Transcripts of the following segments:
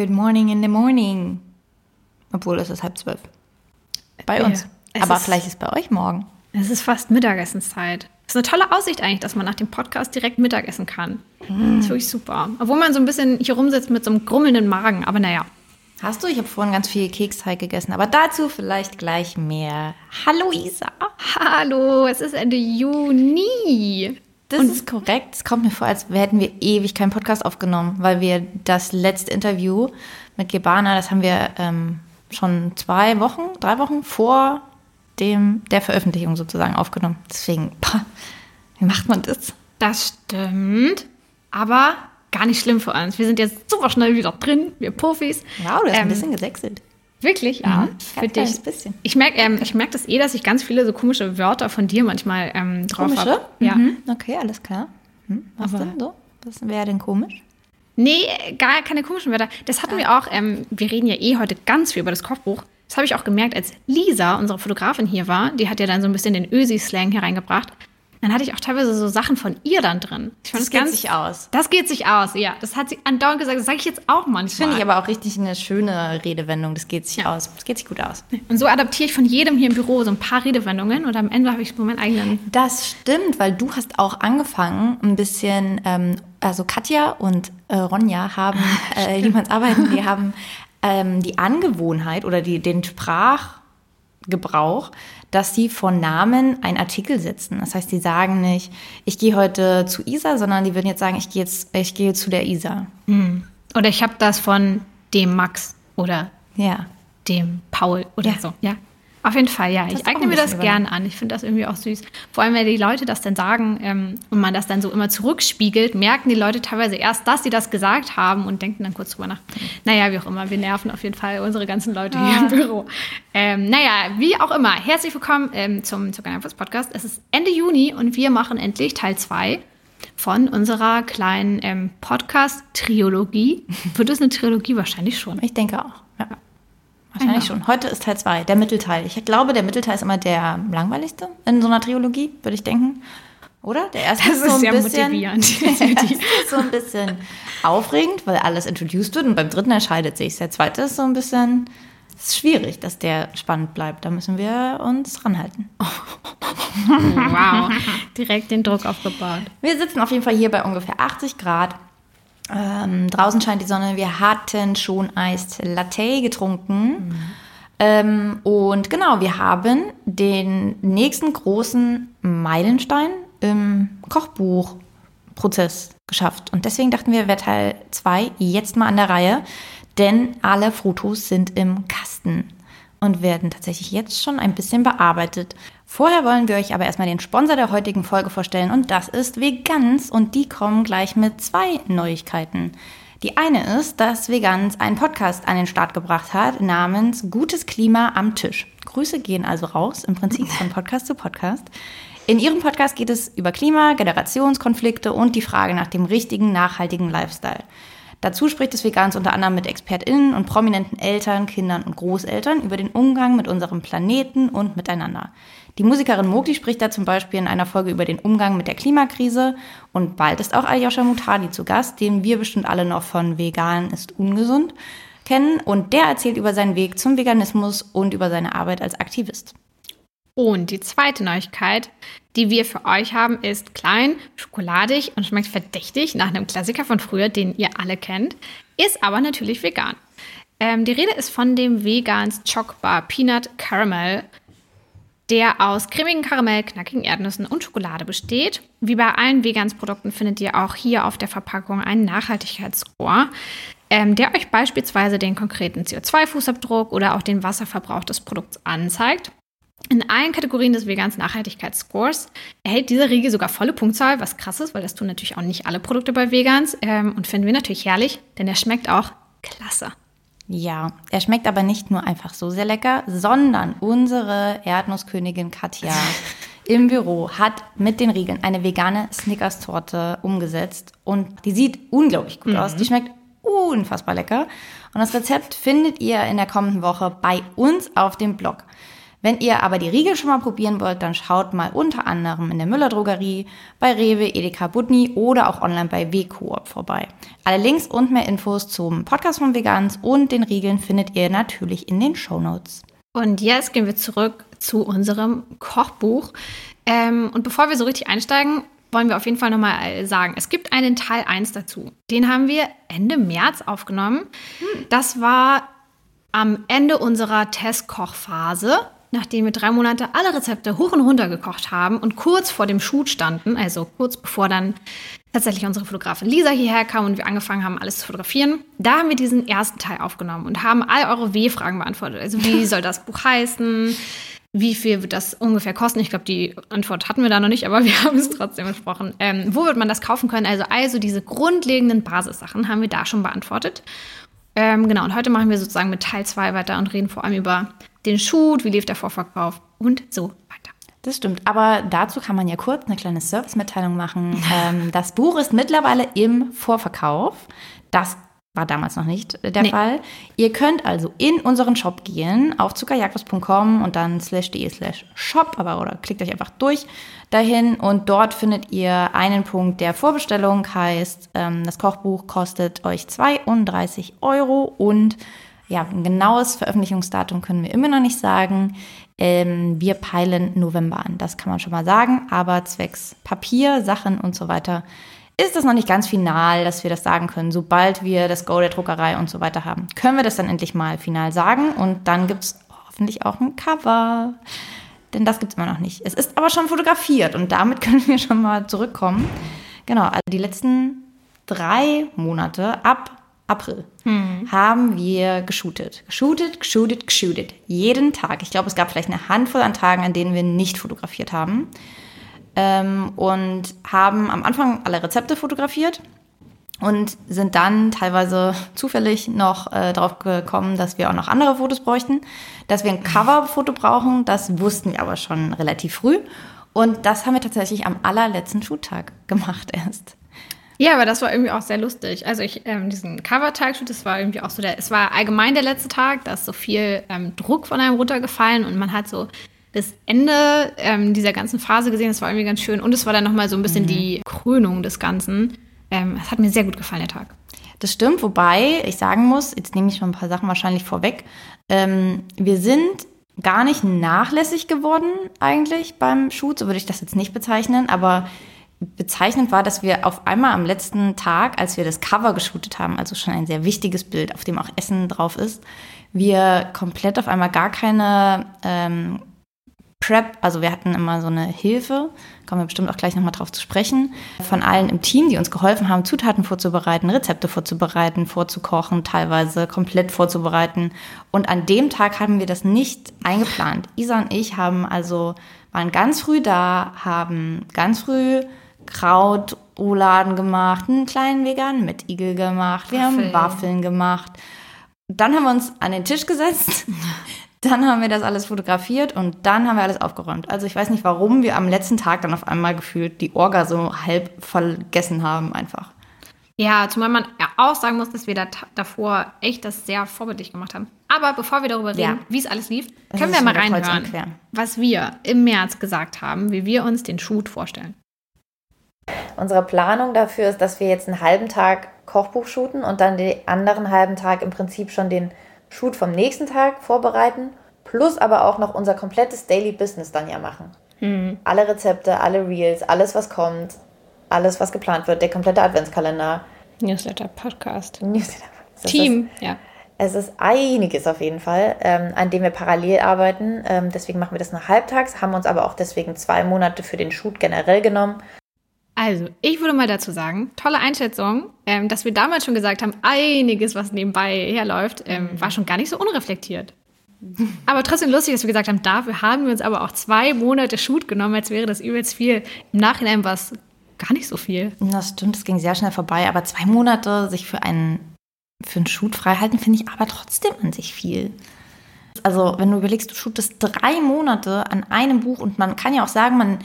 Good morning in the morning. Obwohl es ist halb zwölf. Bei Ja, uns. es Aber ist- vielleicht ist bei euch morgen. Es ist fast Mittagessenszeit. Das ist eine tolle Aussicht eigentlich, dass man nach dem Podcast direkt Mittagessen kann. Das ist wirklich super. Obwohl man so ein bisschen hier rumsitzt mit so einem grummelnden Magen. Aber naja. Hast du? Ich habe vorhin ganz viel Keksteig gegessen, aber dazu vielleicht gleich mehr. Hallo Isa. Hallo, es ist Ende Juni. Das ist korrekt. Es kommt mir vor, als hätten wir ewig keinen Podcast aufgenommen, weil wir das letzte Interview mit Gebana, das haben wir ähm, schon zwei Wochen, drei Wochen vor dem, der Veröffentlichung sozusagen aufgenommen. Deswegen, pah, wie macht man das? Das stimmt. Aber gar nicht schlimm für uns. Wir sind jetzt super schnell wieder drin, wir Profis. Wow, du hast Ähm, ein bisschen gesächselt. Wirklich, ja. Mhm. Für Ganz kleines dich. bisschen. Ich merke ähm, ich merk das eh, dass ich ganz viele so komische Wörter von dir manchmal ähm, drauf Komische? habe. Ja. Mhm. Okay, alles klar. Hm, was Aber- denn so? Was wäre denn komisch? Nee, gar keine komischen Wörter. Das hatten wir auch, ähm, wir reden ja eh heute ganz viel über das Kochbuch. Das habe ich auch gemerkt, als Lisa, unsere Fotografin hier war, die hat ja dann so ein bisschen den Ösi-Slang hereingebracht. Dann hatte ich auch teilweise so Sachen von ihr dann drin. Ich fand Das geht sich aus. Das geht sich aus, ja. Das hat sie andauernd gesagt. Das sage ich jetzt auch manchmal. Das finde ich aber auch richtig eine schöne Redewendung. Das geht sich Ja. aus. Das geht sich gut aus. Und so adaptiere ich von jedem hier im Büro so ein paar Redewendungen und am Ende habe ich so meinen eigenen. Das stimmt, weil du hast auch angefangen, ein bisschen, ähm, also Katja und äh, Ronja haben, äh, die uns arbeiten, die haben ähm, die Angewohnheit oder die, den Sprachgebrauch, dass sie vor Namen einen Artikel setzen. Das heißt, die sagen nicht, ich gehe heute zu Isa, sondern die würden jetzt sagen, ich gehe jetzt, ich gehe zu der Isa. Oder ich habe das von dem Max oder Ja. dem Paul oder Ja. so. Ja. Auf jeden Fall, ja. Ich eigne mir das gern an. Ich finde das irgendwie auch süß. Vor allem, wenn die Leute das dann sagen ähm, und man das dann so immer zurückspiegelt, merken die Leute teilweise erst, dass sie das gesagt haben und denken dann kurz drüber nach. Naja, wie auch immer, wir nerven auf jeden Fall unsere ganzen Leute hier im Büro. Ähm, naja, wie auch immer, herzlich willkommen ähm, zum Zucker Einfluss Podcast. Es ist Ende Juni und wir machen endlich Teil 2 von unserer kleinen ähm, Podcast-Triologie. Wird es eine Trilogie? Wahrscheinlich schon. Ich denke auch. Ja. Wahrscheinlich Genau. schon. Heute ist Teil 2, der Mittelteil. Ich glaube, der Mittelteil ist immer der langweiligste in so einer Trilogie, würde ich denken. Oder? Der erste Das ist so ist ein sehr bisschen, motivierend. Der ist so ein bisschen aufregend, weil alles introduced wird und beim dritten entscheidet sich. Der zweite ist so ein bisschen es ist schwierig, dass der spannend bleibt. Da müssen wir uns ranhalten. Wow, direkt den Druck aufgebaut. Wir sitzen auf jeden Fall hier bei ungefähr 80 Grad. Ähm, draußen scheint die Sonne. Wir hatten schon Eis Latte getrunken. Ähm, und genau, wir haben den nächsten großen Meilenstein im Kochbuchprozess geschafft. Und deswegen dachten wir, wäre Teil 2 jetzt mal an der Reihe. Denn alle Fotos sind im Kasten und werden tatsächlich jetzt schon ein bisschen bearbeitet. Vorher wollen wir euch aber erstmal den Sponsor der heutigen Folge vorstellen und das ist Vegans und die kommen gleich mit zwei Neuigkeiten. Die eine ist, dass Vegans einen Podcast an den Start gebracht hat namens Gutes Klima am Tisch. Grüße gehen also raus, im Prinzip von Podcast zu Podcast. In ihrem Podcast geht es über Klima, Generationskonflikte und die Frage nach dem richtigen, nachhaltigen Lifestyle. Dazu spricht es Vegans unter anderem mit ExpertInnen und prominenten Eltern, Kindern und Großeltern über den Umgang mit unserem Planeten und miteinander. Die Musikerin Mogli spricht da zum Beispiel in einer Folge über den Umgang mit der Klimakrise und bald ist auch Aljoscha Mutadi zu Gast, den wir bestimmt alle noch von Vegan ist ungesund kennen und der erzählt über seinen Weg zum Veganismus und über seine Arbeit als Aktivist. Und die zweite Neuigkeit, die wir für euch haben, ist klein, schokoladig und schmeckt verdächtig nach einem Klassiker von früher, den ihr alle kennt, ist aber natürlich vegan. Ähm, die Rede ist von dem Vegans Choc-Bar Peanut Caramel, der aus cremigen Karamell, knackigen Erdnüssen und Schokolade besteht. Wie bei allen Vegans-Produkten findet ihr auch hier auf der Verpackung einen Nachhaltigkeitsscore, ähm, der euch beispielsweise den konkreten CO2-Fußabdruck oder auch den Wasserverbrauch des Produkts anzeigt. In allen Kategorien des Vegans Nachhaltigkeitsscores erhält dieser Riegel sogar volle Punktzahl, was krass ist, weil das tun natürlich auch nicht alle Produkte bei Vegans ähm, und finden wir natürlich herrlich, denn er schmeckt auch klasse. Ja, er schmeckt aber nicht nur einfach so sehr lecker, sondern unsere Erdnusskönigin Katja im Büro hat mit den Riegeln eine vegane Snickers-Torte umgesetzt und die sieht unglaublich gut aus. Die schmeckt unfassbar lecker. Und das Rezept findet ihr in der kommenden Woche bei uns auf dem Blog. Wenn ihr aber die Riegel schon mal probieren wollt, dann schaut mal unter anderem in der Müller Drogerie, bei Rewe, Edeka, Budni oder auch online bei WCoop vorbei. Alle Links und mehr Infos zum Podcast von Vegans und den Riegeln findet ihr natürlich in den Show Notes. Und jetzt gehen wir zurück zu unserem Kochbuch. Ähm, und bevor wir so richtig einsteigen, wollen wir auf jeden Fall nochmal sagen, es gibt einen Teil 1 dazu. Den haben wir Ende März aufgenommen. Das war am Ende unserer Testkochphase, nachdem wir drei Monate alle Rezepte hoch und runter gekocht haben und kurz vor dem Shoot standen, also kurz bevor dann tatsächlich unsere Fotografin Lisa hierher kam und wir angefangen haben, alles zu fotografieren. Da haben wir diesen ersten Teil aufgenommen und haben all eure W-Fragen beantwortet. Also wie soll das Buch heißen? Wie viel wird das ungefähr kosten? Ich glaube, die Antwort hatten wir da noch nicht, aber wir haben es trotzdem besprochen. Ähm, wo wird man das kaufen können? Also, also diese grundlegenden Basissachen haben wir da schon beantwortet. Ähm, genau, und heute machen wir sozusagen mit Teil 2 weiter und reden vor allem über den Shoot, wie lief der Vorverkauf und so weiter. Das stimmt, aber dazu kann man ja kurz eine kleine Servicemitteilung machen. ähm, das Buch ist mittlerweile im Vorverkauf. Das war damals noch nicht der nee. Fall. Ihr könnt also in unseren Shop gehen, auf zuckerjagdlos.com und dann slash de slash shop, aber oder klickt euch einfach durch dahin und dort findet ihr einen Punkt der Vorbestellung, heißt, ähm, das Kochbuch kostet euch 32 Euro und ja, ein genaues Veröffentlichungsdatum können wir immer noch nicht sagen. Ähm, wir peilen November an, das kann man schon mal sagen, aber zwecks Papier, Sachen und so weiter ist das noch nicht ganz final, dass wir das sagen können. Sobald wir das Go der Druckerei und so weiter haben, können wir das dann endlich mal final sagen. Und dann gibt es hoffentlich auch ein Cover. Denn das gibt es immer noch nicht. Es ist aber schon fotografiert und damit können wir schon mal zurückkommen. Genau, also die letzten drei Monate ab April hm. haben wir geshootet. Geshootet, geshootet, geshootet. Jeden Tag. Ich glaube, es gab vielleicht eine Handvoll an Tagen, an denen wir nicht fotografiert haben ähm, und haben am Anfang alle Rezepte fotografiert und sind dann teilweise zufällig noch äh, darauf gekommen, dass wir auch noch andere Fotos bräuchten, dass wir ein Coverfoto brauchen. Das wussten wir aber schon relativ früh. Und das haben wir tatsächlich am allerletzten Shoottag gemacht erst. Ja, aber das war irgendwie auch sehr lustig. Also ich, ähm, diesen Cover-Tag-Shoot, das war irgendwie auch so der, es war allgemein der letzte Tag, da ist so viel ähm, Druck von einem runtergefallen und man hat so das Ende ähm, dieser ganzen Phase gesehen. Das war irgendwie ganz schön. Und es war dann nochmal so ein bisschen mhm. die Krönung des Ganzen. Ähm, es hat mir sehr gut gefallen, der Tag. Das stimmt, wobei ich sagen muss, jetzt nehme ich schon ein paar Sachen wahrscheinlich vorweg. Ähm, wir sind gar nicht nachlässig geworden eigentlich beim Shoot, so würde ich das jetzt nicht bezeichnen, aber bezeichnend war, dass wir auf einmal am letzten Tag, als wir das Cover geshootet haben, also schon ein sehr wichtiges Bild, auf dem auch Essen drauf ist, wir komplett auf einmal gar keine ähm, Prep, also wir hatten immer so eine Hilfe, kommen wir bestimmt auch gleich nochmal drauf zu sprechen, von allen im Team, die uns geholfen haben, Zutaten vorzubereiten, Rezepte vorzubereiten, vorzukochen, teilweise komplett vorzubereiten. Und an dem Tag haben wir das nicht eingeplant. Isa und ich haben also, waren ganz früh da, haben ganz früh Kraut, Rouladen gemacht, einen kleinen veganen Igel gemacht, wir Waffeln. haben Waffeln gemacht. Dann haben wir uns an den Tisch gesetzt, Dann haben wir das alles fotografiert und dann haben wir alles aufgeräumt. Also ich weiß nicht, warum wir am letzten Tag dann auf einmal gefühlt die Orga so halb vergessen haben einfach. Ja, zumal man ja auch sagen muss, dass wir da davor echt das sehr vorbildlich gemacht haben. Aber bevor wir darüber reden, ja. wie es alles lief, können wir mal reinhören, was wir im März gesagt haben, wie wir uns den Shoot vorstellen. Unsere Planung dafür ist, dass wir jetzt einen halben Tag Kochbuch shooten und dann den anderen halben Tag im Prinzip schon den Shoot vom nächsten Tag vorbereiten, plus aber auch noch unser komplettes Daily Business dann ja machen. Mhm. Alle Rezepte, alle Reels, alles, was kommt, alles, was geplant wird, der komplette Adventskalender. Newsletter, Podcast. Newsletter. Team, ist, ja. Es ist einiges auf jeden Fall, ähm, an dem wir parallel arbeiten. Ähm, deswegen machen wir das nur halbtags, haben uns aber auch deswegen zwei Monate für den Shoot generell genommen, also, ich würde mal dazu sagen, tolle Einschätzung, ähm, dass wir damals schon gesagt haben, einiges, was nebenbei herläuft, ähm, war schon gar nicht so unreflektiert. Aber trotzdem lustig, dass wir gesagt haben, dafür haben wir uns aber auch zwei Monate Shoot genommen, als wäre das übelst viel. Im Nachhinein war es gar nicht so viel. Das stimmt, es ging sehr schnell vorbei, aber zwei Monate sich für einen, für einen Shoot freihalten, finde ich aber trotzdem an sich viel. Also, wenn du überlegst, du shootest drei Monate an einem Buch und man kann ja auch sagen, man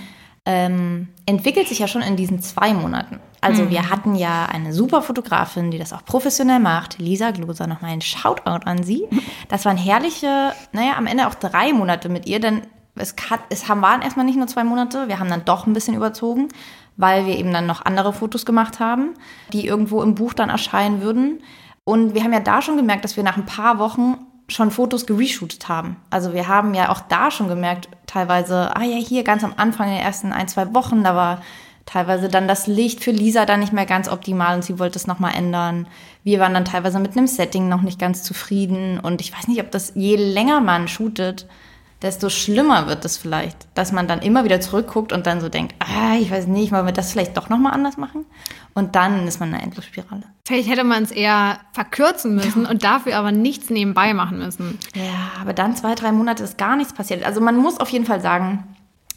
ähm, entwickelt sich ja schon in diesen zwei Monaten. Also mhm. wir hatten ja eine super Fotografin, die das auch professionell macht, Lisa Gloser, nochmal ein Shoutout an sie. Das waren herrliche, naja, am Ende auch drei Monate mit ihr, denn es, hat, es haben, waren erstmal nicht nur zwei Monate, wir haben dann doch ein bisschen überzogen, weil wir eben dann noch andere Fotos gemacht haben, die irgendwo im Buch dann erscheinen würden. Und wir haben ja da schon gemerkt, dass wir nach ein paar Wochen schon Fotos gereshootet haben. Also wir haben ja auch da schon gemerkt, teilweise, ah ja, hier ganz am Anfang den ersten ein, zwei Wochen, da war teilweise dann das Licht für Lisa dann nicht mehr ganz optimal und sie wollte es nochmal ändern. Wir waren dann teilweise mit einem Setting noch nicht ganz zufrieden und ich weiß nicht, ob das je länger man shootet, desto schlimmer wird es vielleicht, dass man dann immer wieder zurückguckt und dann so denkt, ah, ich weiß nicht, wollen wir das vielleicht doch nochmal anders machen? Und dann ist man in einer Endlosspirale. Vielleicht hätte man es eher verkürzen müssen und dafür aber nichts nebenbei machen müssen. Ja, aber dann zwei, drei Monate ist gar nichts passiert. Also man muss auf jeden Fall sagen,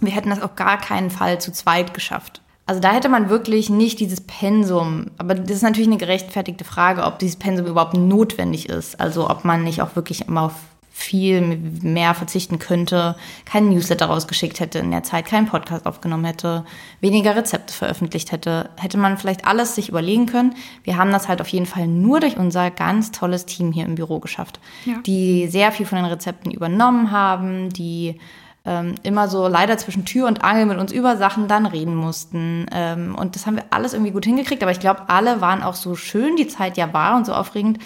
wir hätten das auf gar keinen Fall zu zweit geschafft. Also da hätte man wirklich nicht dieses Pensum, aber das ist natürlich eine gerechtfertigte Frage, ob dieses Pensum überhaupt notwendig ist. Also ob man nicht auch wirklich immer auf viel mehr verzichten könnte, keinen Newsletter rausgeschickt hätte in der Zeit, keinen Podcast aufgenommen hätte, weniger Rezepte veröffentlicht hätte, hätte man vielleicht alles sich überlegen können. Wir haben das halt auf jeden Fall nur durch unser ganz tolles Team hier im Büro geschafft, ja. die sehr viel von den Rezepten übernommen haben, die ähm, immer so leider zwischen Tür und Angel mit uns über Sachen dann reden mussten. Ähm, und das haben wir alles irgendwie gut hingekriegt, aber ich glaube, alle waren auch so schön die Zeit ja war und so aufregend,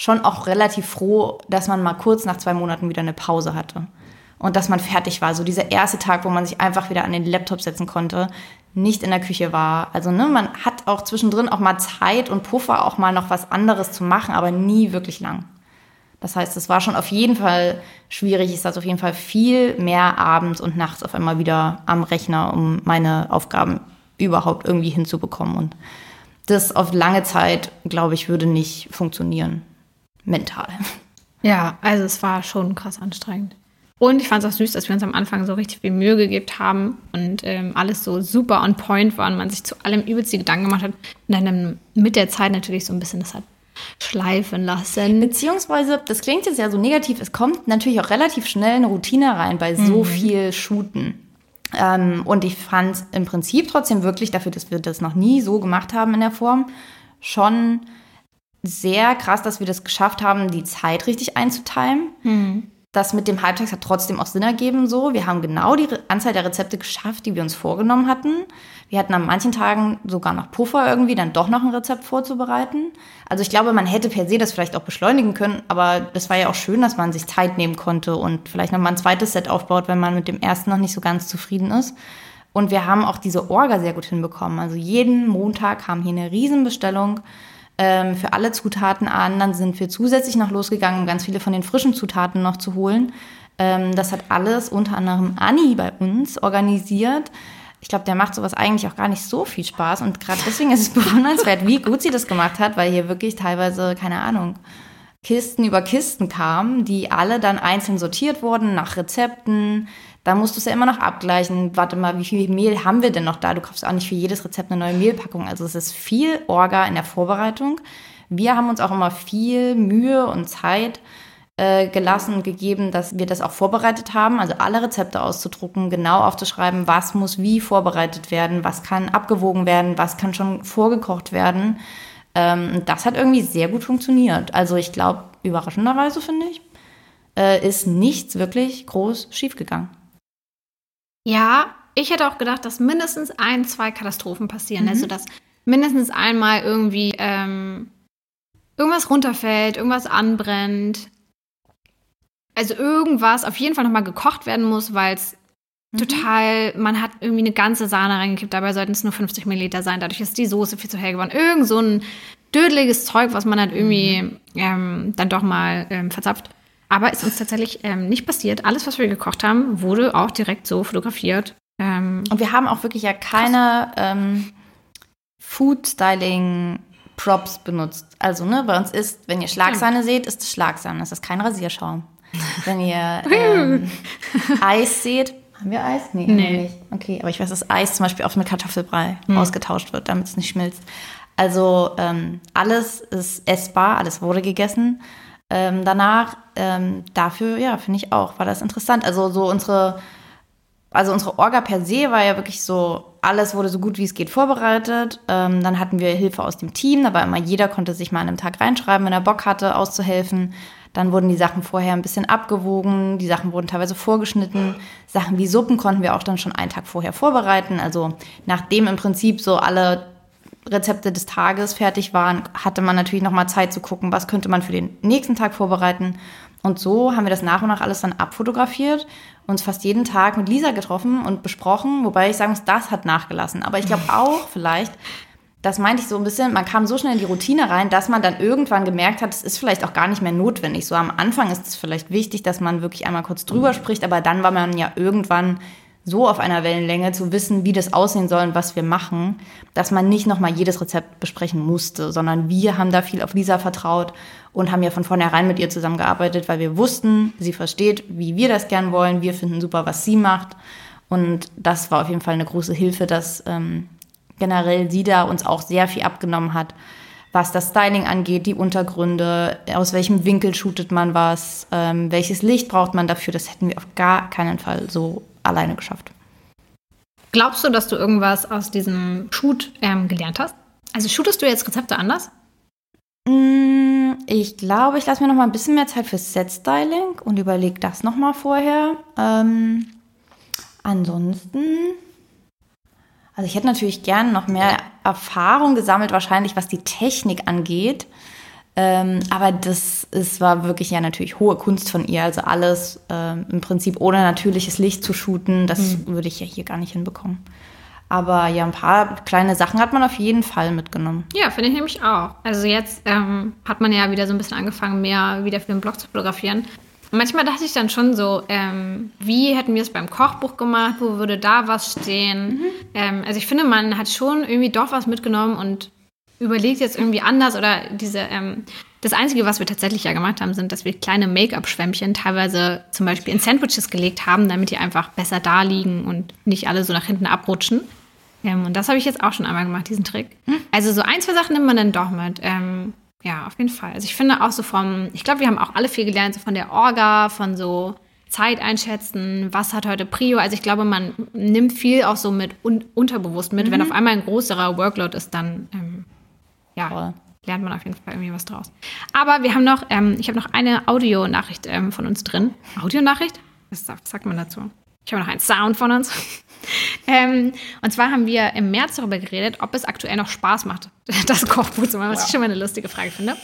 schon auch relativ froh, dass man mal kurz nach zwei Monaten wieder eine Pause hatte. Und dass man fertig war. So dieser erste Tag, wo man sich einfach wieder an den Laptop setzen konnte, nicht in der Küche war. Also ne, man hat auch zwischendrin auch mal Zeit und Puffer, auch mal noch was anderes zu machen, aber nie wirklich lang. Das heißt, es war schon auf jeden Fall schwierig. Ich saß auf jeden Fall viel mehr abends und nachts auf einmal wieder am Rechner, um meine Aufgaben überhaupt irgendwie hinzubekommen. Und das auf lange Zeit, glaube ich, würde nicht funktionieren mental. Ja, also es war schon krass anstrengend. Und ich fand es auch süß, dass wir uns am Anfang so richtig viel Mühe gegeben haben und ähm, alles so super on point war und man sich zu allem übelst die Gedanken gemacht hat und dann mit der Zeit natürlich so ein bisschen das hat schleifen lassen. Beziehungsweise, das klingt jetzt ja so negativ, es kommt natürlich auch relativ schnell eine Routine rein bei so mhm. viel Shooten. Ähm, und ich fand es im Prinzip trotzdem wirklich, dafür, dass wir das noch nie so gemacht haben in der Form, schon sehr krass, dass wir das geschafft haben, die Zeit richtig einzuteilen. Mhm. Das mit dem Halbtags hat trotzdem auch Sinn ergeben so. Wir haben genau die Anzahl der Rezepte geschafft, die wir uns vorgenommen hatten. Wir hatten an manchen Tagen sogar noch Puffer irgendwie, dann doch noch ein Rezept vorzubereiten. Also ich glaube, man hätte per se das vielleicht auch beschleunigen können, aber das war ja auch schön, dass man sich Zeit nehmen konnte und vielleicht noch mal ein zweites Set aufbaut, wenn man mit dem ersten noch nicht so ganz zufrieden ist. Und wir haben auch diese Orga sehr gut hinbekommen. Also jeden Montag kam hier eine Riesenbestellung ähm, für alle Zutaten an. Dann sind wir zusätzlich noch losgegangen, um ganz viele von den frischen Zutaten noch zu holen. Ähm, das hat alles unter anderem Anni bei uns organisiert. Ich glaube, der macht sowas eigentlich auch gar nicht so viel Spaß. Und gerade deswegen ist es bewundernswert, wie gut sie das gemacht hat, weil hier wirklich teilweise, keine Ahnung, Kisten über Kisten kamen, die alle dann einzeln sortiert wurden nach Rezepten, da musst du es ja immer noch abgleichen. Warte mal, wie viel Mehl haben wir denn noch da? Du kaufst auch nicht für jedes Rezept eine neue Mehlpackung. Also es ist viel Orga in der Vorbereitung. Wir haben uns auch immer viel Mühe und Zeit äh, gelassen und gegeben, dass wir das auch vorbereitet haben. Also alle Rezepte auszudrucken, genau aufzuschreiben, was muss wie vorbereitet werden, was kann abgewogen werden, was kann schon vorgekocht werden. Ähm, das hat irgendwie sehr gut funktioniert. Also ich glaube, überraschenderweise finde ich, äh, ist nichts wirklich groß schiefgegangen. Ja, ich hätte auch gedacht, dass mindestens ein, zwei Katastrophen passieren. Mhm. Also, dass mindestens einmal irgendwie ähm, irgendwas runterfällt, irgendwas anbrennt. Also irgendwas auf jeden Fall nochmal gekocht werden muss, weil es mhm. total, man hat irgendwie eine ganze Sahne reingekippt, dabei sollten es nur 50 Milliliter sein, dadurch ist die Soße viel zu hell geworden. Irgend so ein dödeliges Zeug, was man halt irgendwie mhm. ähm, dann doch mal ähm, verzapft. Aber ist uns tatsächlich ähm, nicht passiert. Alles, was wir gekocht haben, wurde auch direkt so fotografiert. Ähm, und wir haben auch wirklich ja keine ähm, Food-Styling-Props benutzt. Also, ne, bei uns ist, wenn ihr Schlagsahne seht, ist es Schlagsahne. Das ist kein Rasierschaum. wenn ihr ähm, Eis seht, haben wir Eis? Nee, nee. nicht. Okay, aber ich weiß, dass Eis zum Beispiel oft mit Kartoffelbrei hm. ausgetauscht wird, damit es nicht schmilzt. Also ähm, alles ist essbar, alles wurde gegessen ähm, danach, ähm, dafür, ja, finde ich auch, war das interessant. Also so unsere also unsere Orga per se war ja wirklich so, alles wurde so gut wie es geht vorbereitet. Ähm, dann hatten wir Hilfe aus dem Team, aber immer jeder konnte sich mal an einem Tag reinschreiben, wenn er Bock hatte, auszuhelfen. Dann wurden die Sachen vorher ein bisschen abgewogen, die Sachen wurden teilweise vorgeschnitten. Sachen wie Suppen konnten wir auch dann schon einen Tag vorher vorbereiten. Also nachdem im Prinzip so alle Rezepte des Tages fertig waren, hatte man natürlich noch mal Zeit zu gucken, was könnte man für den nächsten Tag vorbereiten. Und so haben wir das nach und nach alles dann abfotografiert, uns fast jeden Tag mit Lisa getroffen und besprochen, wobei ich sagen muss, das hat nachgelassen. Aber ich glaube auch vielleicht, das meinte ich so ein bisschen, man kam so schnell in die Routine rein, dass man dann irgendwann gemerkt hat, es ist vielleicht auch gar nicht mehr notwendig. So am Anfang ist es vielleicht wichtig, dass man wirklich einmal kurz drüber spricht, aber dann war man ja irgendwann so auf einer Wellenlänge zu wissen, wie das aussehen soll und was wir machen, dass man nicht nochmal jedes Rezept besprechen musste, sondern wir haben da viel auf Lisa vertraut und haben ja von vornherein mit ihr zusammengearbeitet, weil wir wussten, sie versteht, wie wir das gern wollen, wir finden super, was sie macht. Und das war auf jeden Fall eine große Hilfe, dass ähm, generell sie da uns auch sehr viel abgenommen hat, was das Styling angeht, die Untergründe, aus welchem Winkel shootet man was, ähm, welches Licht braucht man dafür, das hätten wir auf gar keinen Fall so alleine geschafft. Glaubst du, dass du irgendwas aus diesem Shoot ähm, gelernt hast? Also shootest du jetzt Rezepte anders? Mm, ich glaube, ich lasse mir noch mal ein bisschen mehr Zeit fürs Set-Styling und überlege das noch mal vorher. Ähm, ansonsten also ich hätte natürlich gern noch mehr Erfahrung gesammelt, wahrscheinlich was die Technik angeht. Ähm, aber das ist, war wirklich ja natürlich hohe Kunst von ihr. Also alles ähm, im Prinzip ohne natürliches Licht zu shooten, das mhm. würde ich ja hier gar nicht hinbekommen. Aber ja, ein paar kleine Sachen hat man auf jeden Fall mitgenommen. Ja, finde ich nämlich auch. Also jetzt ähm, hat man ja wieder so ein bisschen angefangen, mehr wieder für den Blog zu fotografieren. Manchmal dachte ich dann schon so, ähm, wie hätten wir es beim Kochbuch gemacht? Wo würde da was stehen? Mhm. Ähm, also ich finde, man hat schon irgendwie doch was mitgenommen und überlegt jetzt irgendwie anders oder diese. Ähm, das Einzige, was wir tatsächlich ja gemacht haben, sind, dass wir kleine Make-up-Schwämmchen teilweise zum Beispiel in Sandwiches gelegt haben, damit die einfach besser da liegen und nicht alle so nach hinten abrutschen. Ähm, und das habe ich jetzt auch schon einmal gemacht, diesen Trick. Mhm. Also so ein, zwei Sachen nimmt man dann doch mit. Ähm, ja, auf jeden Fall. Also ich finde auch so vom, ich glaube, wir haben auch alle viel gelernt, so von der Orga, von so Zeit einschätzen, was hat heute Prio. Also ich glaube, man nimmt viel auch so mit un unterbewusst mit. Mhm. Wenn auf einmal ein größerer Workload ist, dann ähm, ja, Voll. lernt man auf jeden Fall irgendwie was draus. Aber wir haben noch, ähm, ich habe noch eine Audionachricht ähm, von uns drin. Audionachricht? Was sagt man dazu? Ich habe noch einen Sound von uns. ähm, und zwar haben wir im März darüber geredet, ob es aktuell noch Spaß macht, das Kochbuch zu machen, was wow. ich schon mal eine lustige Frage finde.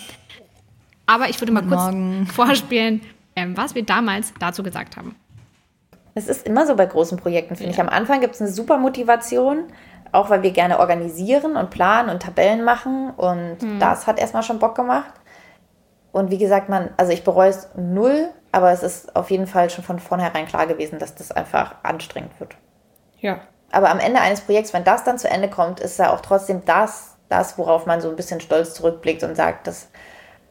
Aber ich würde mal kurz Morgen. vorspielen, ähm, was wir damals dazu gesagt haben. Es ist immer so bei großen Projekten, finde ja. ich. Am Anfang gibt es eine super Motivation, auch weil wir gerne organisieren und planen und Tabellen machen. Und hm. das hat erstmal schon Bock gemacht. Und wie gesagt, man, also ich bereue es null, aber es ist auf jeden Fall schon von vornherein klar gewesen, dass das einfach anstrengend wird. Ja. Aber am Ende eines Projekts, wenn das dann zu Ende kommt, ist ja auch trotzdem das, das, worauf man so ein bisschen stolz zurückblickt und sagt, dass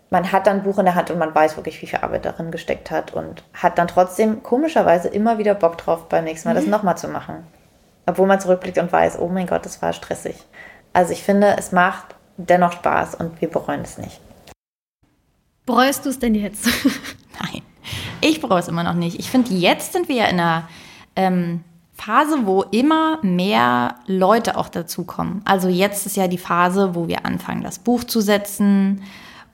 man hat dann ein Buch in der Hand und man weiß wirklich, wie viel Arbeit darin gesteckt hat und hat dann trotzdem komischerweise immer wieder Bock drauf, beim nächsten Mal mhm. das nochmal zu machen. Obwohl man zurückblickt und weiß, oh mein Gott, das war stressig. Also ich finde, es macht dennoch Spaß und wir bereuen es nicht. Bereust du es denn jetzt? Nein, ich bereue es immer noch nicht. Ich finde, jetzt sind wir ja in einer ähm, Phase, wo immer mehr Leute auch dazukommen. Also jetzt ist ja die Phase, wo wir anfangen, das Buch zu setzen,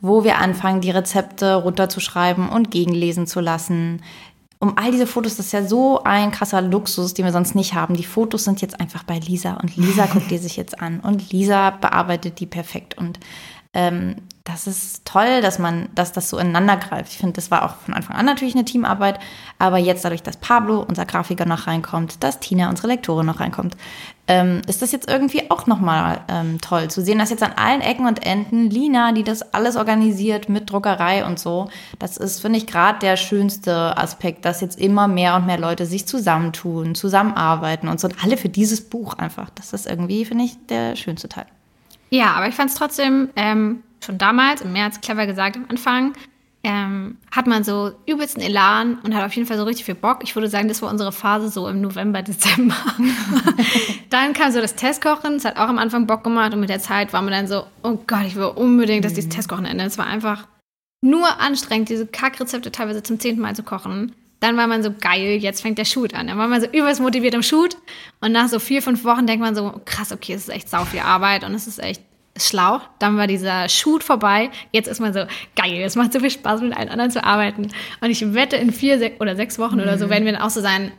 wo wir anfangen, die Rezepte runterzuschreiben und gegenlesen zu lassen. Um all diese Fotos, das ist ja so ein krasser Luxus, den wir sonst nicht haben. Die Fotos sind jetzt einfach bei Lisa und Lisa guckt die sich jetzt an und Lisa bearbeitet die perfekt und ähm, das ist toll, dass man, dass das so ineinander greift. Ich finde, das war auch von Anfang an natürlich eine Teamarbeit, aber jetzt dadurch, dass Pablo, unser Grafiker, noch reinkommt, dass Tina, unsere Lektorin, noch reinkommt, ähm, ist das jetzt irgendwie auch nochmal ähm, toll zu sehen, dass jetzt an allen Ecken und Enden Lina, die das alles organisiert mit Druckerei und so, das ist, finde ich, gerade der schönste Aspekt, dass jetzt immer mehr und mehr Leute sich zusammentun, zusammenarbeiten und so und alle für dieses Buch einfach. Das ist irgendwie, finde ich, der schönste Teil. Ja, aber ich fand es trotzdem ähm, schon damals, im März, clever gesagt am Anfang, ähm, hat man so übelsten Elan und hat auf jeden Fall so richtig viel Bock. Ich würde sagen, das war unsere Phase so im November, Dezember. dann kam so das Testkochen, es hat auch am Anfang Bock gemacht und mit der Zeit war man dann so, oh Gott, ich will unbedingt, dass dieses mhm. Testkochen endet. Es war einfach nur anstrengend, diese Kackrezepte teilweise zum zehnten Mal zu kochen. Dann war man so geil, jetzt fängt der Shoot an. Dann war man so übelst motiviert im Shoot und nach so vier, fünf Wochen denkt man so, krass, okay, es ist echt sau viel Arbeit und es ist echt schlau. Dann war dieser Shoot vorbei. Jetzt ist man so, geil, es macht so viel Spaß, mit allen anderen zu arbeiten. Und ich wette, in vier sech oder sechs Wochen mhm. oder so mhm. werden wir dann auch so sein,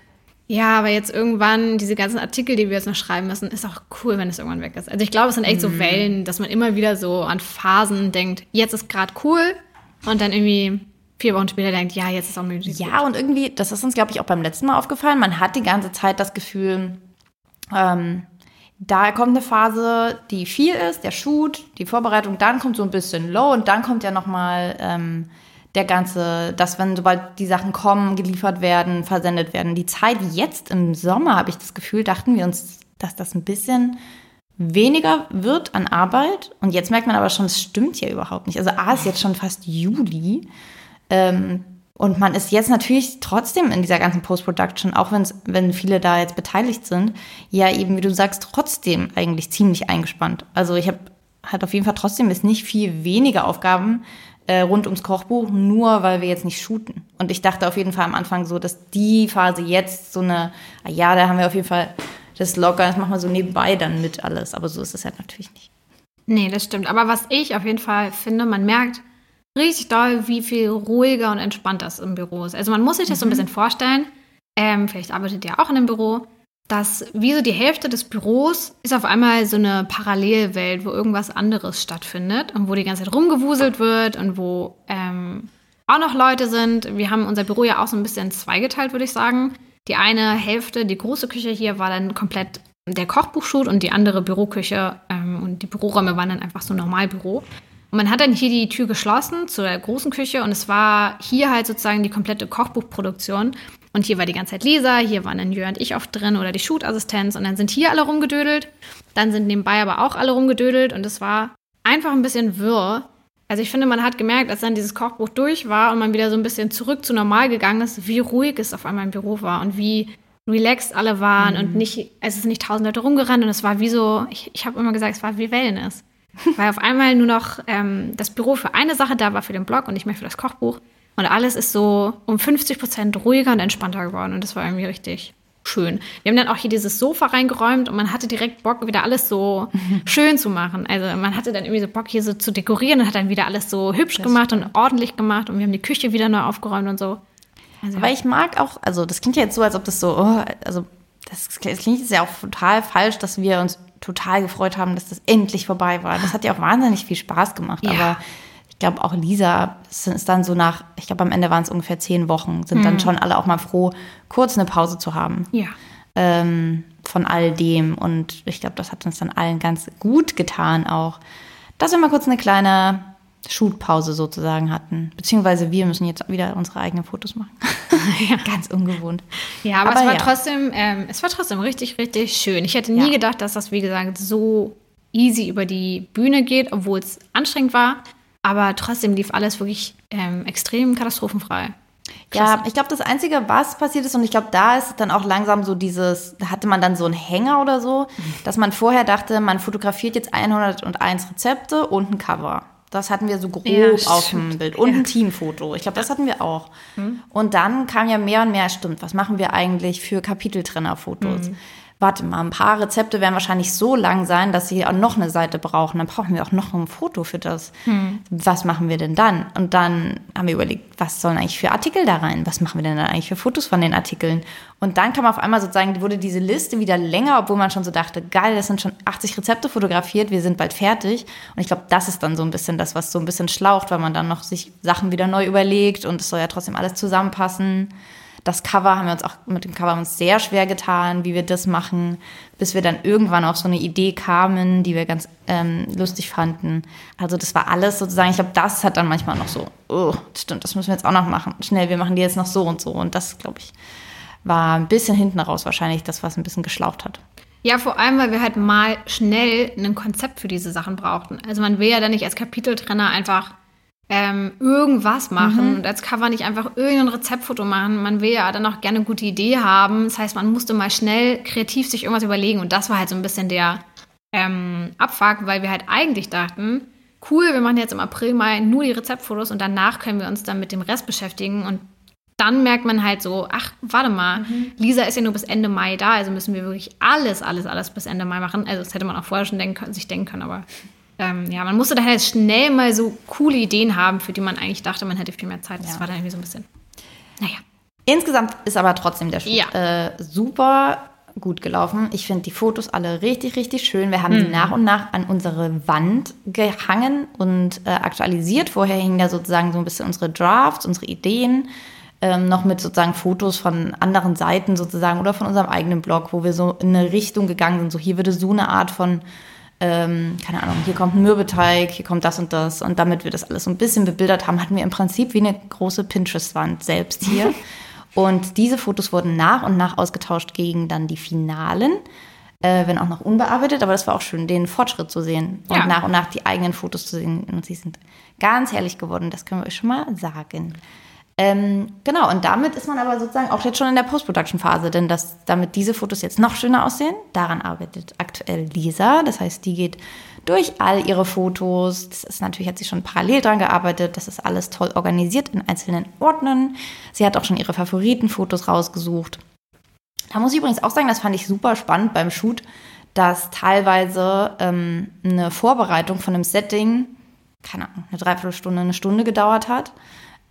ja, aber jetzt irgendwann, diese ganzen Artikel, die wir jetzt noch schreiben müssen, ist auch cool, wenn es irgendwann weg ist. Also ich glaube, es sind echt mhm. so Wellen, dass man immer wieder so an Phasen denkt, jetzt ist gerade cool und dann irgendwie vier Wochen später denkt, ja, jetzt ist auch möglich. Ja, und irgendwie, das ist uns, glaube ich, auch beim letzten Mal aufgefallen, man hat die ganze Zeit das Gefühl, ähm, da kommt eine Phase, die viel ist, der Shoot, die Vorbereitung, dann kommt so ein bisschen low und dann kommt ja nochmal ähm, der ganze, dass wenn sobald die Sachen kommen, geliefert werden, versendet werden. Die Zeit jetzt im Sommer, habe ich das Gefühl, dachten wir uns, dass das ein bisschen weniger wird an Arbeit. Und jetzt merkt man aber schon, es stimmt ja überhaupt nicht. Also A ist jetzt schon fast Juli. Ähm, und man ist jetzt natürlich trotzdem in dieser ganzen Post-Production, auch wenn's, wenn viele da jetzt beteiligt sind, ja eben, wie du sagst, trotzdem eigentlich ziemlich eingespannt. Also ich habe halt auf jeden Fall trotzdem ist nicht viel weniger Aufgaben äh, rund ums Kochbuch, nur weil wir jetzt nicht shooten. Und ich dachte auf jeden Fall am Anfang so, dass die Phase jetzt so eine, ah ja, da haben wir auf jeden Fall das locker, das machen wir so nebenbei dann mit alles. Aber so ist es halt natürlich nicht. Nee, das stimmt. Aber was ich auf jeden Fall finde, man merkt, richtig doll, wie viel ruhiger und entspannter es im Büro ist. Also man muss sich das mhm. so ein mhm. bisschen vorstellen. Ähm, vielleicht arbeitet ihr auch in einem Büro, dass wie so die Hälfte des Büros ist auf einmal so eine Parallelwelt, wo irgendwas anderes stattfindet und wo die ganze Zeit rumgewuselt wird und wo ähm, auch noch Leute sind. Wir haben unser Büro ja auch so ein bisschen zweigeteilt, würde ich sagen. Die eine Hälfte, die große Küche hier, war dann komplett der Kochbuchschut und die andere Büroküche ähm, und die Büroräume waren dann einfach so Normalbüro. Und man hat dann hier die Tür geschlossen zur großen Küche und es war hier halt sozusagen die komplette Kochbuchproduktion. Und hier war die ganze Zeit Lisa, hier waren dann Jörg und ich oft drin oder die Shoot-Assistenz und dann sind hier alle rumgedödelt. Dann sind nebenbei aber auch alle rumgedödelt und es war einfach ein bisschen wirr. Also ich finde, man hat gemerkt, als dann dieses Kochbuch durch war und man wieder so ein bisschen zurück zu normal gegangen ist, wie ruhig es auf einmal im Büro war und wie relaxed alle waren mhm. und nicht, es ist nicht tausend Leute rumgerannt und es war wie so, ich, ich habe immer gesagt, es war wie Wellness. Weil auf einmal nur noch ähm, das Büro für eine Sache da war, für den Blog und nicht mehr für das Kochbuch. Und alles ist so um 50 Prozent ruhiger und entspannter geworden. Und das war irgendwie richtig schön. Wir haben dann auch hier dieses Sofa reingeräumt und man hatte direkt Bock, wieder alles so schön zu machen. Also man hatte dann irgendwie so Bock, hier so zu dekorieren und hat dann wieder alles so hübsch das gemacht und ordentlich gemacht. Und wir haben die Küche wieder neu aufgeräumt und so. Also, Aber ich mag auch, also das klingt ja jetzt so, als ob das so, oh, also das, das klingt jetzt ja auch total falsch, dass wir uns total gefreut haben, dass das endlich vorbei war. Das hat ja auch wahnsinnig viel Spaß gemacht. Ja. Aber ich glaube auch Lisa ist dann so nach, ich glaube am Ende waren es ungefähr zehn Wochen, sind mhm. dann schon alle auch mal froh, kurz eine Pause zu haben. Ja. Ähm, von all dem. Und ich glaube, das hat uns dann allen ganz gut getan auch, dass wir mal kurz eine kleine Shootpause sozusagen hatten. Beziehungsweise wir müssen jetzt wieder unsere eigenen Fotos machen. ja. Ganz ungewohnt. Ja, aber, aber es war ja. trotzdem, ähm, es war trotzdem richtig, richtig schön. Ich hätte nie ja. gedacht, dass das, wie gesagt, so easy über die Bühne geht, obwohl es anstrengend war. Aber trotzdem lief alles wirklich ähm, extrem katastrophenfrei. Krass. Ja, ich glaube, das Einzige, was passiert ist, und ich glaube, da ist dann auch langsam so dieses, da hatte man dann so einen Hänger oder so, mhm. dass man vorher dachte, man fotografiert jetzt 101 Rezepte und ein Cover. Das hatten wir so grob ja, auf dem Bild. Und ja. ein Teamfoto. Ich glaube, das hatten wir auch. Mhm. Und dann kam ja mehr und mehr, stimmt, was machen wir eigentlich für Kapiteltrennerfotos? Mhm warte mal, ein paar Rezepte werden wahrscheinlich so lang sein, dass sie auch noch eine Seite brauchen. Dann brauchen wir auch noch ein Foto für das. Hm. Was machen wir denn dann? Und dann haben wir überlegt, was sollen eigentlich für Artikel da rein? Was machen wir denn dann eigentlich für Fotos von den Artikeln? Und dann kam auf einmal sozusagen, wurde diese Liste wieder länger, obwohl man schon so dachte, geil, das sind schon 80 Rezepte fotografiert, wir sind bald fertig. Und ich glaube, das ist dann so ein bisschen das, was so ein bisschen schlaucht, weil man dann noch sich Sachen wieder neu überlegt und es soll ja trotzdem alles zusammenpassen. Das Cover haben wir uns auch mit dem Cover uns sehr schwer getan, wie wir das machen, bis wir dann irgendwann auf so eine Idee kamen, die wir ganz ähm, lustig fanden. Also das war alles sozusagen, ich glaube, das hat dann manchmal noch so, oh, stimmt, das müssen wir jetzt auch noch machen. Schnell, wir machen die jetzt noch so und so. Und das, glaube ich, war ein bisschen hinten raus wahrscheinlich das, was ein bisschen geschlaucht hat. Ja, vor allem, weil wir halt mal schnell ein Konzept für diese Sachen brauchten. Also man will ja dann nicht als Kapiteltrenner einfach ähm, irgendwas machen mhm. und als Cover nicht einfach irgendein Rezeptfoto machen. Man will ja dann auch gerne eine gute Idee haben. Das heißt, man musste mal schnell kreativ sich irgendwas überlegen und das war halt so ein bisschen der ähm, Abfuck, weil wir halt eigentlich dachten, cool, wir machen jetzt im April mal nur die Rezeptfotos und danach können wir uns dann mit dem Rest beschäftigen und dann merkt man halt so, ach, warte mal, mhm. Lisa ist ja nur bis Ende Mai da, also müssen wir wirklich alles, alles, alles bis Ende Mai machen. Also das hätte man auch vorher schon denken sich denken können, aber ähm, ja, man musste daher schnell mal so coole Ideen haben, für die man eigentlich dachte, man hätte viel mehr Zeit. Das ja. war dann irgendwie so ein bisschen, naja. Insgesamt ist aber trotzdem der Shoot ja. äh, super gut gelaufen. Ich finde die Fotos alle richtig, richtig schön. Wir haben mhm. die nach und nach an unsere Wand gehangen und äh, aktualisiert. Vorher hingen da sozusagen so ein bisschen unsere Drafts, unsere Ideen. Ähm, noch mit sozusagen Fotos von anderen Seiten sozusagen oder von unserem eigenen Blog, wo wir so in eine Richtung gegangen sind. So hier würde so eine Art von, ähm, keine Ahnung, hier kommt ein Mürbeteig, hier kommt das und das. Und damit wir das alles so ein bisschen bebildert haben, hatten wir im Prinzip wie eine große Pinterest-Wand selbst hier. Und diese Fotos wurden nach und nach ausgetauscht gegen dann die Finalen, äh, wenn auch noch unbearbeitet. Aber das war auch schön, den Fortschritt zu sehen und ja. nach und nach die eigenen Fotos zu sehen. Und sie sind ganz herrlich geworden, das können wir euch schon mal sagen. Ähm, genau, und damit ist man aber sozusagen auch jetzt schon in der Post-Production-Phase, denn das, damit diese Fotos jetzt noch schöner aussehen, daran arbeitet aktuell Lisa. Das heißt, die geht durch all ihre Fotos. Das ist natürlich, hat sie schon parallel dran gearbeitet. Das ist alles toll organisiert in einzelnen Ordnern. Sie hat auch schon ihre Favoritenfotos rausgesucht. Da muss ich übrigens auch sagen, das fand ich super spannend beim Shoot, dass teilweise ähm, eine Vorbereitung von einem Setting, keine Ahnung, eine Dreiviertelstunde, eine Stunde gedauert hat.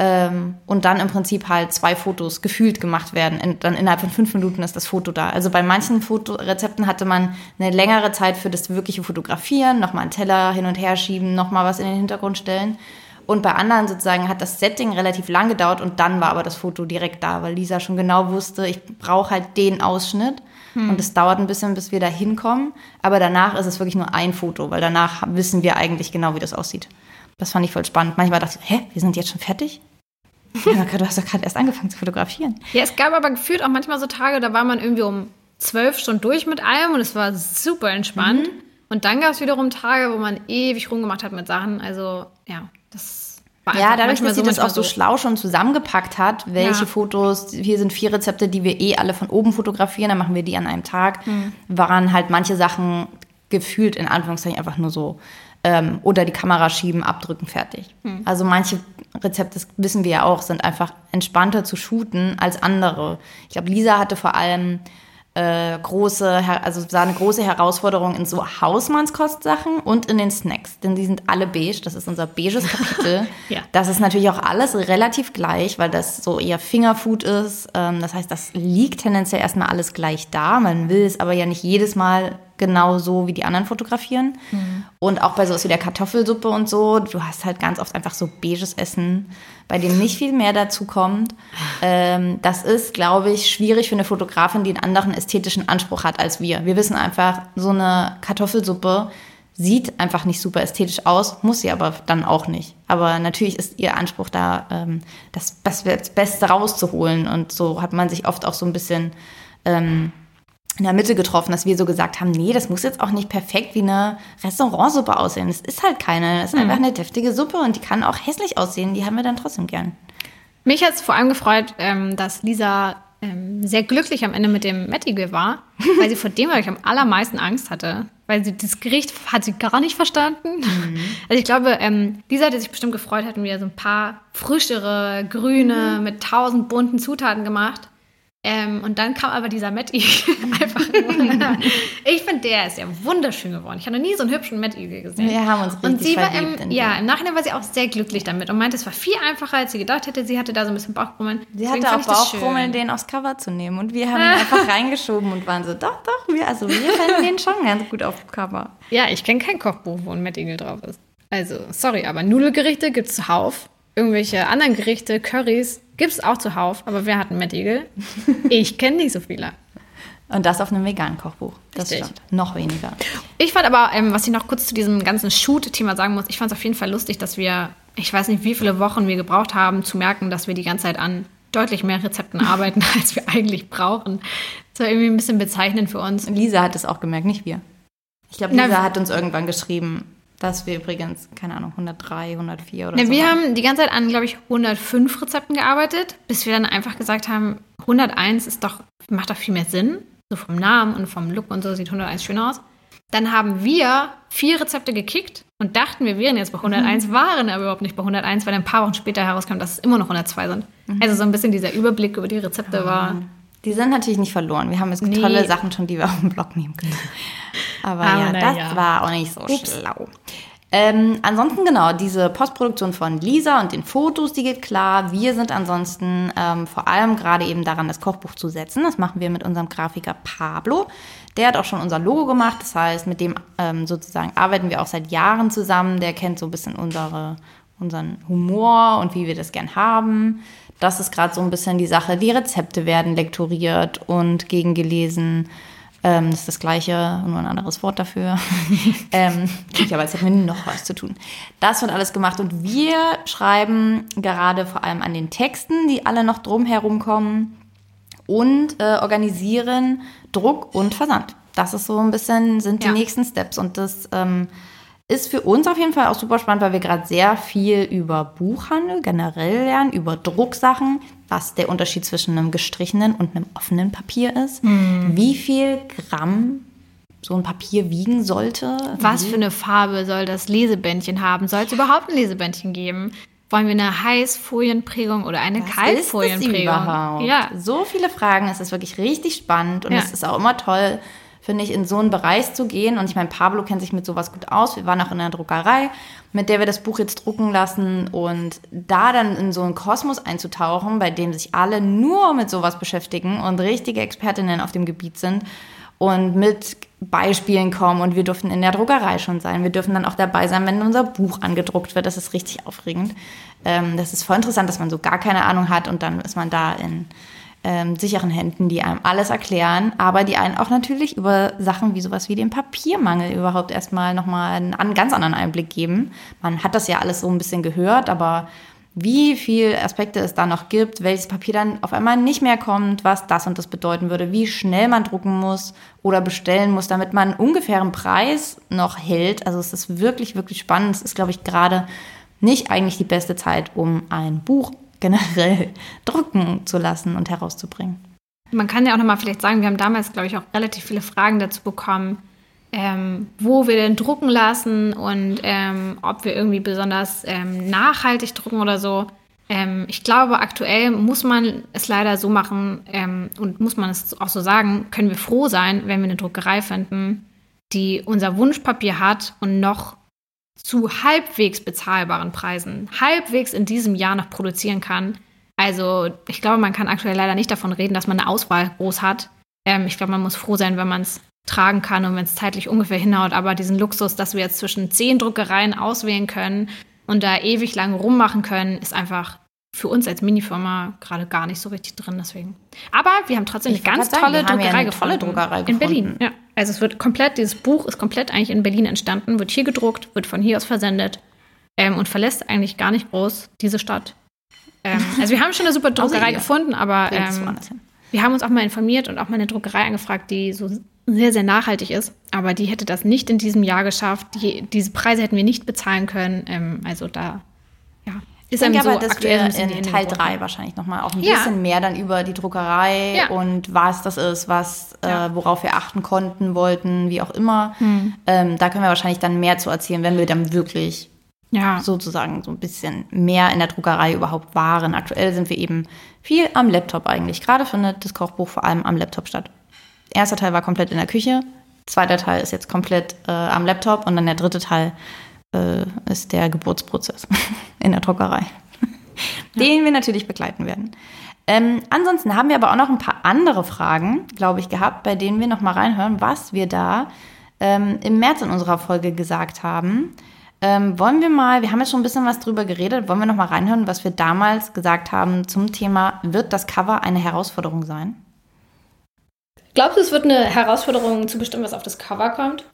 Ähm, und dann im Prinzip halt zwei Fotos gefühlt gemacht werden. In, dann innerhalb von fünf Minuten ist das Foto da. Also bei manchen Fotorezepten hatte man eine längere Zeit für das wirkliche Fotografieren, nochmal einen Teller hin und her schieben, nochmal was in den Hintergrund stellen. Und bei anderen sozusagen hat das Setting relativ lang gedauert und dann war aber das Foto direkt da, weil Lisa schon genau wusste, ich brauche halt den Ausschnitt. Hm. Und es dauert ein bisschen, bis wir da hinkommen. Aber danach ist es wirklich nur ein Foto, weil danach wissen wir eigentlich genau, wie das aussieht. Das fand ich voll spannend. Manchmal dachte ich, hä, wir sind jetzt schon fertig? Ja, du hast doch gerade erst angefangen zu fotografieren. Ja, es gab aber gefühlt auch manchmal so Tage, da war man irgendwie um zwölf Stunden durch mit allem und es war super entspannt. Mhm. Und dann gab es wiederum Tage, wo man ewig rumgemacht hat mit Sachen. Also, ja, das war Ja, dadurch, dass sie so das auch so schlau schon zusammengepackt hat, welche ja. Fotos, hier sind vier Rezepte, die wir eh alle von oben fotografieren, dann machen wir die an einem Tag, mhm. waren halt manche Sachen gefühlt in Anführungszeichen einfach nur so ähm, oder die Kamera schieben, abdrücken, fertig. Hm. Also manche Rezepte, das wissen wir ja auch, sind einfach entspannter zu shooten als andere. Ich glaube, Lisa hatte vor allem äh, große, also sah eine große Herausforderung in so Hausmannskostsachen und in den Snacks, denn die sind alle beige. Das ist unser beiges Kapitel. ja. Das ist natürlich auch alles relativ gleich, weil das so eher Fingerfood ist. Ähm, das heißt, das liegt tendenziell erstmal alles gleich da. Man will es aber ja nicht jedes Mal genau so wie die anderen fotografieren. Mhm. Und auch bei sowas wie der Kartoffelsuppe und so, du hast halt ganz oft einfach so beiges Essen, bei dem nicht viel mehr dazu kommt. Ähm, das ist, glaube ich, schwierig für eine Fotografin, die einen anderen ästhetischen Anspruch hat als wir. Wir wissen einfach, so eine Kartoffelsuppe sieht einfach nicht super ästhetisch aus, muss sie aber dann auch nicht. Aber natürlich ist ihr Anspruch da, ähm, das, das Beste rauszuholen. Und so hat man sich oft auch so ein bisschen ähm, in der Mitte getroffen, dass wir so gesagt haben, nee, das muss jetzt auch nicht perfekt wie eine Restaurantsuppe aussehen. Es ist halt keine. Es ist mhm. einfach eine deftige Suppe und die kann auch hässlich aussehen. Die haben wir dann trotzdem gern. Mich hat es vor allem gefreut, ähm, dass Lisa ähm, sehr glücklich am Ende mit dem Mettigel war, weil sie vor dem ich am allermeisten Angst hatte. Weil sie das Gericht hat sie gar nicht verstanden. Mhm. Also ich glaube, ähm, Lisa hätte sich bestimmt gefreut, hätten wir so ein paar frischere, grüne, mhm. mit tausend bunten Zutaten gemacht. Ähm, und dann kam aber dieser Matt einfach nur. ich finde, der ist ja wunderschön geworden. Ich habe noch nie so einen hübschen Matt gesehen. Wir haben uns richtig Und sie war im, ja, im Nachhinein war sie auch sehr glücklich damit und meinte, es war viel einfacher, als sie gedacht hätte. Sie hatte da so ein bisschen Bauchkrummeln. Sie Deswegen hatte auch Bauchkrummeln, den aufs Cover zu nehmen. Und wir haben ihn einfach reingeschoben und waren so, doch, doch, wir, also wir fänden den schon ganz gut auf Cover. Ja, ich kenne kein Kochbuch, wo ein Matt drauf ist. Also, sorry, aber Nudelgerichte gibt es zuhauf. Irgendwelche anderen Gerichte, Currys, Gibt es auch zuhauf, aber wer hat einen Mad Ich kenne nicht so viele. Und das auf einem veganen Kochbuch. Das Richtig. stimmt. Noch weniger. Ich fand aber, ähm, was ich noch kurz zu diesem ganzen Shoot-Thema sagen muss, ich fand es auf jeden Fall lustig, dass wir, ich weiß nicht, wie viele Wochen wir gebraucht haben, zu merken, dass wir die ganze Zeit an deutlich mehr Rezepten arbeiten, als wir eigentlich brauchen. Das war irgendwie ein bisschen bezeichnend für uns. Lisa hat es auch gemerkt, nicht wir. Ich glaube, Lisa Na, hat uns irgendwann geschrieben, dass wir übrigens, keine Ahnung, 103, 104 oder ne, so. Wir haben die ganze Zeit an, glaube ich, 105 Rezepten gearbeitet, bis wir dann einfach gesagt haben, 101 ist doch, macht doch viel mehr Sinn. So vom Namen und vom Look und so sieht 101 schön aus. Dann haben wir vier Rezepte gekickt und dachten, wir wären jetzt bei 101, mhm. waren aber überhaupt nicht bei 101, weil ein paar Wochen später herauskam, dass es immer noch 102 sind. Mhm. Also so ein bisschen dieser Überblick über die Rezepte ja. war. Die sind natürlich nicht verloren. Wir haben jetzt nee. tolle Sachen schon, die wir auf dem Blog nehmen können. Aber, aber ja, das ja. war auch nicht so Ups. schlau. Ähm, ansonsten genau, diese Postproduktion von Lisa und den Fotos, die geht klar. Wir sind ansonsten ähm, vor allem gerade eben daran, das Kochbuch zu setzen. Das machen wir mit unserem Grafiker Pablo. Der hat auch schon unser Logo gemacht. Das heißt, mit dem ähm, sozusagen arbeiten wir auch seit Jahren zusammen. Der kennt so ein bisschen unsere, unseren Humor und wie wir das gern haben. Das ist gerade so ein bisschen die Sache. Die Rezepte werden lektoriert und gegengelesen. Ähm, das ist das gleiche, nur ein anderes Wort dafür. ähm, aber es hat mir noch was zu tun. Das wird alles gemacht und wir schreiben gerade vor allem an den Texten, die alle noch drumherum kommen und äh, organisieren Druck und Versand. Das ist so ein bisschen, sind die ja. nächsten Steps und das ähm, ist für uns auf jeden Fall auch super spannend, weil wir gerade sehr viel über Buchhandel generell lernen, über Drucksachen, was der Unterschied zwischen einem gestrichenen und einem offenen Papier ist, hm. wie viel Gramm so ein Papier wiegen sollte. Was für eine Farbe soll das Lesebändchen haben? Soll es überhaupt ein Lesebändchen geben? Wollen wir eine Heißfolienprägung oder eine Was Kaltfolienprägung? Ja. So viele Fragen. Es ist wirklich richtig spannend und ja. es ist auch immer toll, finde ich, in so einen Bereich zu gehen. Und ich meine, Pablo kennt sich mit sowas gut aus. Wir waren auch in einer Druckerei, mit der wir das Buch jetzt drucken lassen. Und da dann in so einen Kosmos einzutauchen, bei dem sich alle nur mit sowas beschäftigen und richtige Expertinnen auf dem Gebiet sind und mit Beispielen kommen. Und wir durften in der Druckerei schon sein. Wir dürfen dann auch dabei sein, wenn unser Buch angedruckt wird. Das ist richtig aufregend. Ähm, das ist voll interessant, dass man so gar keine Ahnung hat und dann ist man da in ähm, sicheren Händen, die einem alles erklären, aber die einen auch natürlich über Sachen wie sowas wie den Papiermangel überhaupt erstmal nochmal einen, einen ganz anderen Einblick geben. Man hat das ja alles so ein bisschen gehört, aber wie viele Aspekte es da noch gibt, welches Papier dann auf einmal nicht mehr kommt, was das und das bedeuten würde, wie schnell man drucken muss oder bestellen muss, damit man ungefähren Preis noch hält. Also es ist wirklich, wirklich spannend. Es ist, glaube ich, gerade nicht eigentlich die beste Zeit, um ein Buch generell drucken zu lassen und herauszubringen. Man kann ja auch nochmal vielleicht sagen, wir haben damals, glaube ich, auch relativ viele Fragen dazu bekommen, ähm, wo wir denn drucken lassen und ähm, ob wir irgendwie besonders ähm, nachhaltig drucken oder so. Ähm, ich glaube, aktuell muss man es leider so machen ähm, und muss man es auch so sagen, können wir froh sein, wenn wir eine Druckerei finden, die unser Wunschpapier hat und noch zu halbwegs bezahlbaren Preisen halbwegs in diesem Jahr noch produzieren kann. Also ich glaube, man kann aktuell leider nicht davon reden, dass man eine Auswahl groß hat. Ähm, ich glaube, man muss froh sein, wenn man es tragen kann und wenn es zeitlich ungefähr hinhaut. Aber diesen Luxus, dass wir jetzt zwischen zehn Druckereien auswählen können und da ewig lang rummachen können, ist einfach für uns als Minifirma gerade gar nicht so richtig drin. Deswegen. Aber wir haben trotzdem ich eine ganz tolle sagen, Druckerei ja eine gefunden. Tolle Druckerei in Berlin. Ja. Also es wird komplett, dieses Buch ist komplett eigentlich in Berlin entstanden, wird hier gedruckt, wird von hier aus versendet ähm, und verlässt eigentlich gar nicht groß diese Stadt. Ähm, also wir haben schon eine super Druckerei gefunden, aber ähm, wir haben uns auch mal informiert und auch mal eine Druckerei angefragt, die so sehr, sehr nachhaltig ist. Aber die hätte das nicht in diesem Jahr geschafft. Die, diese Preise hätten wir nicht bezahlen können. Ähm, also da ist ich denke so aber, dass wir in Teil 3 wahrscheinlich nochmal auch ein ja. bisschen mehr dann über die Druckerei ja. und was das ist, was, äh, ja. äh, worauf wir achten konnten, wollten, wie auch immer. Hm. Ähm, da können wir wahrscheinlich dann mehr zu erzählen, wenn wir dann wirklich sozusagen so ein bisschen mehr in der Druckerei überhaupt waren. Aktuell sind wir eben viel am Laptop eigentlich. Gerade findet das Kochbuch vor allem am Laptop statt. Erster Teil war komplett in der Küche, zweiter Teil ist jetzt komplett äh, am Laptop und dann der dritte Teil äh, ist der Geburtsprozess in der Druckerei, ja. den wir natürlich begleiten werden. Ähm, ansonsten haben wir aber auch noch ein paar andere Fragen, glaube ich, gehabt, bei denen wir noch mal reinhören, was wir da ähm, im März in unserer Folge gesagt haben. Ähm, wollen wir mal, wir haben jetzt schon ein bisschen was drüber geredet, wollen wir noch mal reinhören, was wir damals gesagt haben zum Thema, wird das Cover eine Herausforderung sein? Glaubst du, es wird eine Herausforderung zu bestimmen, was auf das Cover kommt?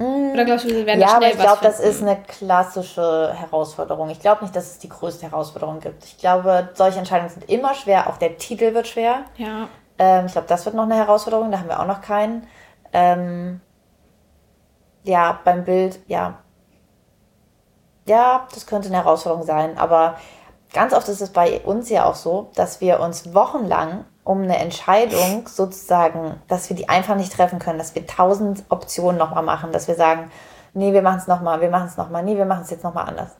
Oder glaubst du, wir werden ja, aber ich glaube, das ist eine klassische Herausforderung. Ich glaube nicht, dass es die größte Herausforderung gibt. Ich glaube, solche Entscheidungen sind immer schwer. Auch der Titel wird schwer. Ja. Ähm, ich glaube, das wird noch eine Herausforderung. Da haben wir auch noch keinen. Ähm, ja, beim Bild, ja. Ja, das könnte eine Herausforderung sein. Aber ganz oft ist es bei uns ja auch so, dass wir uns wochenlang um eine Entscheidung sozusagen, dass wir die einfach nicht treffen können, dass wir tausend Optionen nochmal machen, dass wir sagen, nee, wir machen es nochmal, wir machen es nochmal, nee, wir machen es jetzt nochmal anders.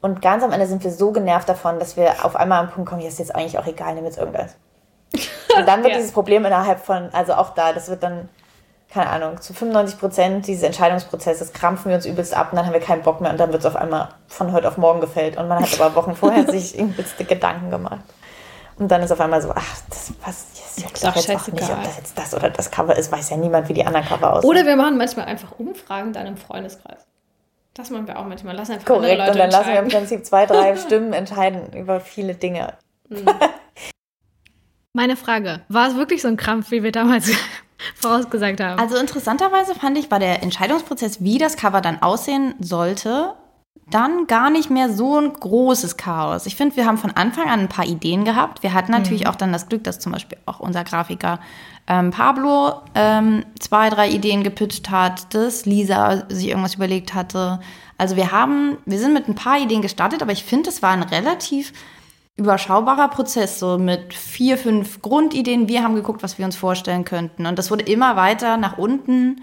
Und ganz am Ende sind wir so genervt davon, dass wir auf einmal am Punkt kommen, hier ist jetzt eigentlich auch egal, nimm jetzt irgendwas. Und dann wird ja. dieses Problem innerhalb von, also auch da, das wird dann, keine Ahnung, zu 95 Prozent dieses Entscheidungsprozesses krampfen wir uns übelst ab und dann haben wir keinen Bock mehr und dann wird es auf einmal von heute auf morgen gefällt. Und man hat aber Wochen vorher sich übelste Gedanken gemacht. Und dann ist auf einmal so, ach, das passt jetzt doch jetzt auch nicht, ob das jetzt das oder das Cover ist, weiß ja niemand, wie die anderen Cover aussehen. Oder wir machen manchmal einfach Umfragen dann im Freundeskreis. Das machen wir auch manchmal. Lassen einfach Korrekt, Leute und dann lassen wir im Prinzip zwei, drei Stimmen entscheiden über viele Dinge. Mhm. Meine Frage, war es wirklich so ein Krampf, wie wir damals vorausgesagt haben? Also interessanterweise fand ich, war der Entscheidungsprozess, wie das Cover dann aussehen sollte, dann gar nicht mehr so ein großes Chaos. Ich finde, wir haben von Anfang an ein paar Ideen gehabt. Wir hatten natürlich mhm. auch dann das Glück, dass zum Beispiel auch unser Grafiker ähm, Pablo ähm, zwei, drei Ideen gepitcht hat, dass Lisa sich irgendwas überlegt hatte. Also wir haben, wir sind mit ein paar Ideen gestartet, aber ich finde, es war ein relativ überschaubarer Prozess, so mit vier, fünf Grundideen. Wir haben geguckt, was wir uns vorstellen könnten. Und das wurde immer weiter nach unten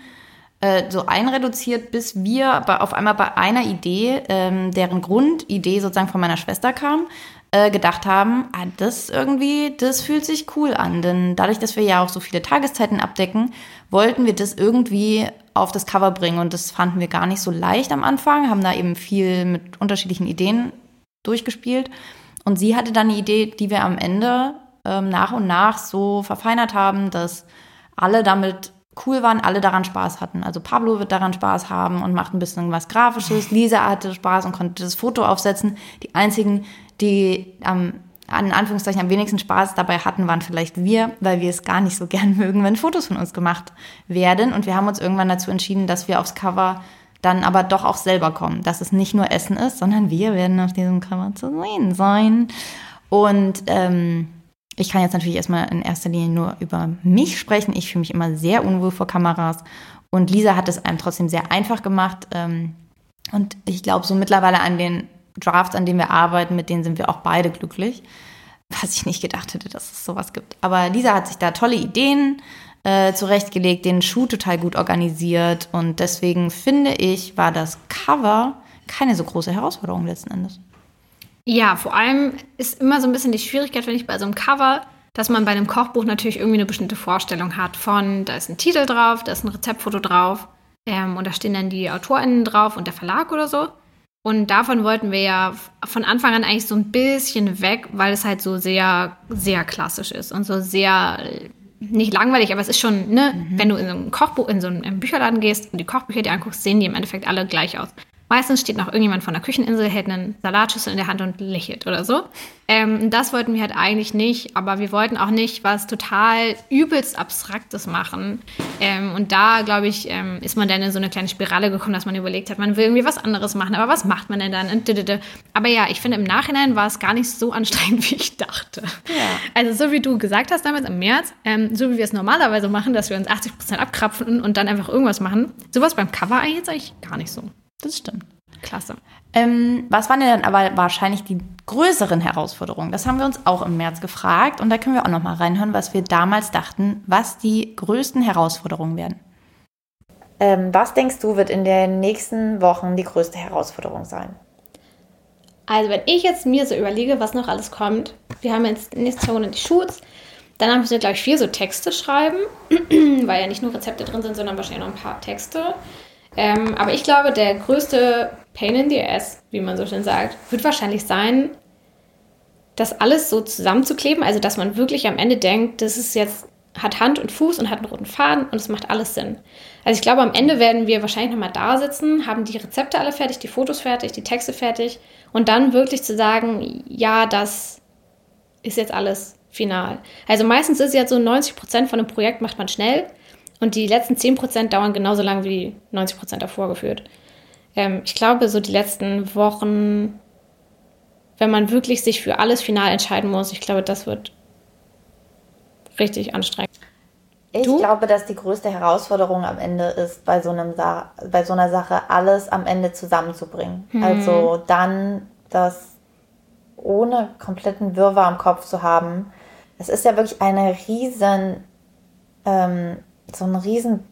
äh, so einreduziert, bis wir auf einmal bei einer Idee, ähm, deren Grundidee sozusagen von meiner Schwester kam, äh, gedacht haben, ah, das irgendwie, das fühlt sich cool an. Denn dadurch, dass wir ja auch so viele Tageszeiten abdecken, wollten wir das irgendwie auf das Cover bringen. Und das fanden wir gar nicht so leicht am Anfang, haben da eben viel mit unterschiedlichen Ideen durchgespielt. Und sie hatte dann eine Idee, die wir am Ende ähm, nach und nach so verfeinert haben, dass alle damit cool waren, alle daran Spaß hatten. Also Pablo wird daran Spaß haben und macht ein bisschen was Grafisches. Lisa hatte Spaß und konnte das Foto aufsetzen. Die einzigen, die am an Anführungszeichen am wenigsten Spaß dabei hatten, waren vielleicht wir, weil wir es gar nicht so gern mögen, wenn Fotos von uns gemacht werden. Und wir haben uns irgendwann dazu entschieden, dass wir aufs Cover dann aber doch auch selber kommen. Dass es nicht nur Essen ist, sondern wir werden auf diesem Cover zu sehen sein. Und ähm, ich kann jetzt natürlich erstmal in erster Linie nur über mich sprechen. Ich fühle mich immer sehr unwohl vor Kameras. Und Lisa hat es einem trotzdem sehr einfach gemacht. Ähm, und ich glaube, so mittlerweile an den Drafts, an denen wir arbeiten, mit denen sind wir auch beide glücklich. Was ich nicht gedacht hätte, dass es sowas gibt. Aber Lisa hat sich da tolle Ideen äh, zurechtgelegt, den Schuh total gut organisiert und deswegen finde ich, war das Cover keine so große Herausforderung letzten Endes. Ja, vor allem ist immer so ein bisschen die Schwierigkeit, finde ich, bei so einem Cover, dass man bei einem Kochbuch natürlich irgendwie eine bestimmte Vorstellung hat von, da ist ein Titel drauf, da ist ein Rezeptfoto drauf ähm, und da stehen dann die AutorInnen drauf und der Verlag oder so. Und davon wollten wir ja von Anfang an eigentlich so ein bisschen weg, weil es halt so sehr, sehr klassisch ist und so sehr nicht langweilig, aber es ist schon, ne, mhm. wenn du in so ein Kochbuch, in so einen Bücherladen gehst und die Kochbücher dir anguckst, sehen die im Endeffekt alle gleich aus. Meistens steht noch irgendjemand von der Kücheninsel, hält einen Salatschüssel in der Hand und lächelt oder so. Ähm, das wollten wir halt eigentlich nicht, aber wir wollten auch nicht was total übelst Abstraktes machen. Ähm, und da, glaube ich, ähm, ist man dann in so eine kleine Spirale gekommen, dass man überlegt hat, man will irgendwie was anderes machen, aber was macht man denn dann? Aber ja, ich finde, im Nachhinein war es gar nicht so anstrengend, wie ich dachte. Ja. Also so wie du gesagt hast damals im März, ähm, so wie wir es normalerweise machen, dass wir uns 80% abkrapfen und dann einfach irgendwas machen, sowas beim Cover eigentlich jetzt eigentlich gar nicht so. Das stimmt. Klasse. Ähm, was waren denn dann aber wahrscheinlich die größeren Herausforderungen? Das haben wir uns auch im März gefragt und da können wir auch noch mal reinhören, was wir damals dachten, was die größten Herausforderungen werden. Ähm, was denkst du, wird in den nächsten Wochen die größte Herausforderung sein? Also, wenn ich jetzt mir so überlege, was noch alles kommt, wir haben jetzt nächste Woche die Shoots, dann haben wir gleich viel so Texte schreiben, weil ja nicht nur Rezepte drin sind, sondern wahrscheinlich noch ein paar Texte. Ähm, aber ich glaube, der größte Pain in the Ass, wie man so schön sagt, wird wahrscheinlich sein, das alles so zusammenzukleben. Also, dass man wirklich am Ende denkt, das ist jetzt, hat Hand und Fuß und hat einen roten Faden und es macht alles Sinn. Also, ich glaube, am Ende werden wir wahrscheinlich nochmal da sitzen, haben die Rezepte alle fertig, die Fotos fertig, die Texte fertig und dann wirklich zu sagen, ja, das ist jetzt alles final. Also, meistens ist es jetzt so 90 Prozent von einem Projekt macht man schnell und die letzten 10% dauern genauso lang wie die 90% davor geführt. Ähm, ich glaube, so die letzten Wochen, wenn man wirklich sich für alles final entscheiden muss, ich glaube, das wird richtig anstrengend. Ich du? glaube, dass die größte Herausforderung am Ende ist, bei so, einem bei so einer Sache alles am Ende zusammenzubringen. Mhm. Also dann das ohne kompletten Wirrwarr im Kopf zu haben. Es ist ja wirklich eine riesen, ähm, so ein riesen,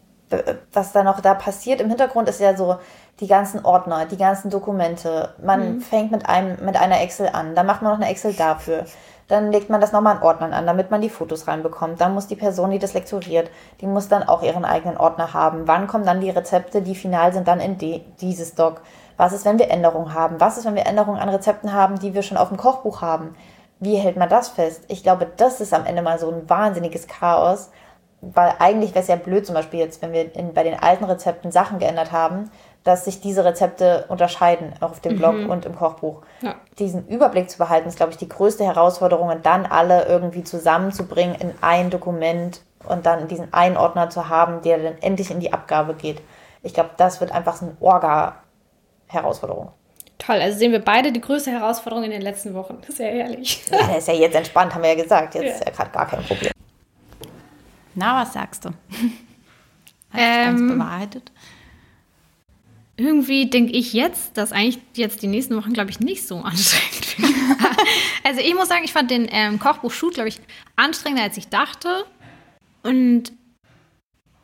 was da noch da passiert im Hintergrund ist ja so die ganzen Ordner, die ganzen Dokumente. Man mhm. fängt mit einem, mit einer Excel an, dann macht man noch eine Excel dafür. Dann legt man das nochmal in Ordnern an, damit man die Fotos reinbekommt. Dann muss die Person, die das lektoriert, die muss dann auch ihren eigenen Ordner haben. Wann kommen dann die Rezepte, die final sind, dann in die, dieses Doc? Was ist, wenn wir Änderungen haben? Was ist, wenn wir Änderungen an Rezepten haben, die wir schon auf dem Kochbuch haben? Wie hält man das fest? Ich glaube, das ist am Ende mal so ein wahnsinniges Chaos, weil eigentlich wäre es ja blöd, zum Beispiel jetzt, wenn wir in, bei den alten Rezepten Sachen geändert haben, dass sich diese Rezepte unterscheiden, auch auf dem Blog mhm. und im Kochbuch. Ja. Diesen Überblick zu behalten, ist, glaube ich, die größte Herausforderung, und dann alle irgendwie zusammenzubringen in ein Dokument und dann diesen einen Ordner zu haben, der dann endlich in die Abgabe geht. Ich glaube, das wird einfach so eine Orga-Herausforderung. Toll, also sehen wir beide die größte Herausforderung in den letzten Wochen. Das ist ja ehrlich. Ja, der ist ja jetzt entspannt, haben wir ja gesagt. Jetzt ja. ist ja gerade gar kein Problem. Na, was sagst du? Hast ähm, ganz bewahrheitet? irgendwie denke ich jetzt, dass eigentlich jetzt die nächsten Wochen, glaube ich, nicht so anstrengend werden. also ich muss sagen, ich fand den ähm, Kochbuch-Shoot, glaube ich, anstrengender, als ich dachte. Und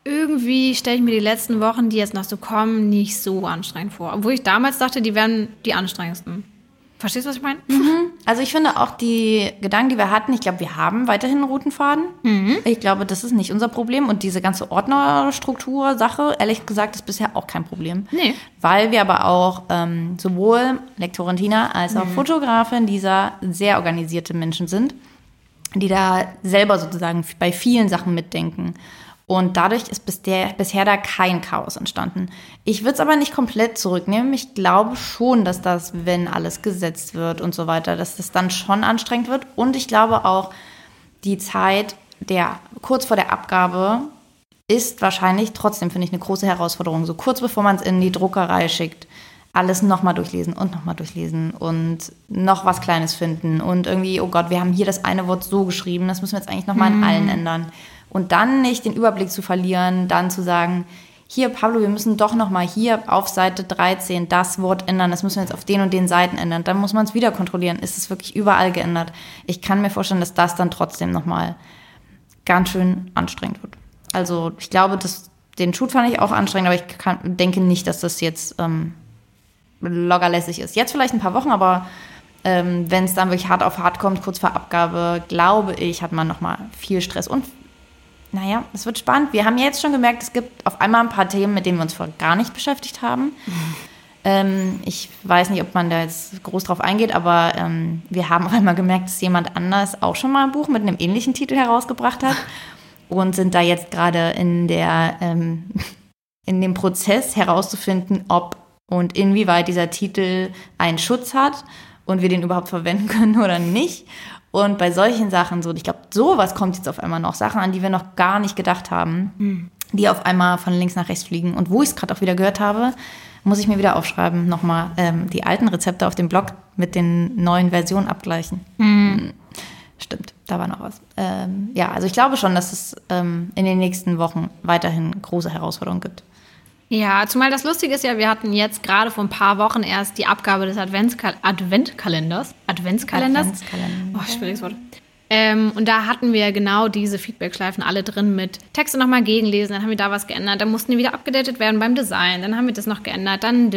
irgendwie stelle ich mir die letzten Wochen, die jetzt noch so kommen, nicht so anstrengend vor. Obwohl ich damals dachte, die wären die anstrengendsten. Verstehst du, was ich meine? Mhm. Also ich finde auch die Gedanken, die wir hatten, ich glaube, wir haben weiterhin einen Routenfaden. Mhm. Ich glaube, das ist nicht unser Problem. Und diese ganze Ordnerstruktur-Sache, ehrlich gesagt, ist bisher auch kein Problem. Nee. Weil wir aber auch ähm, sowohl Lektorin Tina als auch mhm. Fotografin dieser sehr organisierte Menschen sind, die da selber sozusagen bei vielen Sachen mitdenken. Und dadurch ist bis der, bisher da kein Chaos entstanden. Ich würde es aber nicht komplett zurücknehmen. Ich glaube schon, dass das, wenn alles gesetzt wird und so weiter, dass das dann schon anstrengend wird. Und ich glaube auch, die Zeit der kurz vor der Abgabe ist wahrscheinlich trotzdem, finde ich, eine große Herausforderung. So kurz bevor man es in die Druckerei schickt, alles nochmal durchlesen und nochmal durchlesen und noch was Kleines finden und irgendwie, oh Gott, wir haben hier das eine Wort so geschrieben, das müssen wir jetzt eigentlich nochmal in allen mhm. ändern. Und dann nicht den Überblick zu verlieren, dann zu sagen, hier, Pablo, wir müssen doch noch mal hier auf Seite 13 das Wort ändern. Das müssen wir jetzt auf den und den Seiten ändern. Dann muss man es wieder kontrollieren. Ist es wirklich überall geändert? Ich kann mir vorstellen, dass das dann trotzdem noch mal ganz schön anstrengend wird. Also ich glaube, dass den Shoot fand ich auch anstrengend, aber ich kann, denke nicht, dass das jetzt ähm, loggerlässig ist. Jetzt vielleicht ein paar Wochen, aber ähm, wenn es dann wirklich hart auf hart kommt, kurz vor Abgabe, glaube ich, hat man noch mal viel Stress und naja, es wird spannend. Wir haben ja jetzt schon gemerkt, es gibt auf einmal ein paar Themen, mit denen wir uns vorher gar nicht beschäftigt haben. Mhm. Ähm, ich weiß nicht, ob man da jetzt groß drauf eingeht, aber ähm, wir haben auf einmal gemerkt, dass jemand anders auch schon mal ein Buch mit einem ähnlichen Titel herausgebracht hat und sind da jetzt gerade in der ähm, in dem Prozess herauszufinden, ob und inwieweit dieser Titel einen Schutz hat und wir den überhaupt verwenden können oder nicht. Und bei solchen Sachen, so, ich glaube, sowas kommt jetzt auf einmal noch. Sachen, an die wir noch gar nicht gedacht haben, mhm. die auf einmal von links nach rechts fliegen. Und wo ich es gerade auch wieder gehört habe, muss ich mir wieder aufschreiben, nochmal ähm, die alten Rezepte auf dem Blog mit den neuen Versionen abgleichen. Mhm. Stimmt, da war noch was. Ähm, ja, also ich glaube schon, dass es ähm, in den nächsten Wochen weiterhin große Herausforderungen gibt. Ja, zumal das Lustige ist ja, wir hatten jetzt gerade vor ein paar Wochen erst die Abgabe des Adventskal Adventkalenders. Adventskalenders? Adventskalender. Oh, schwieriges Wort. Ähm, und da hatten wir genau diese Feedback-Schleifen alle drin mit Texte nochmal gegenlesen, dann haben wir da was geändert, dann mussten die wieder abgedatet werden beim Design, dann haben wir das noch geändert, dann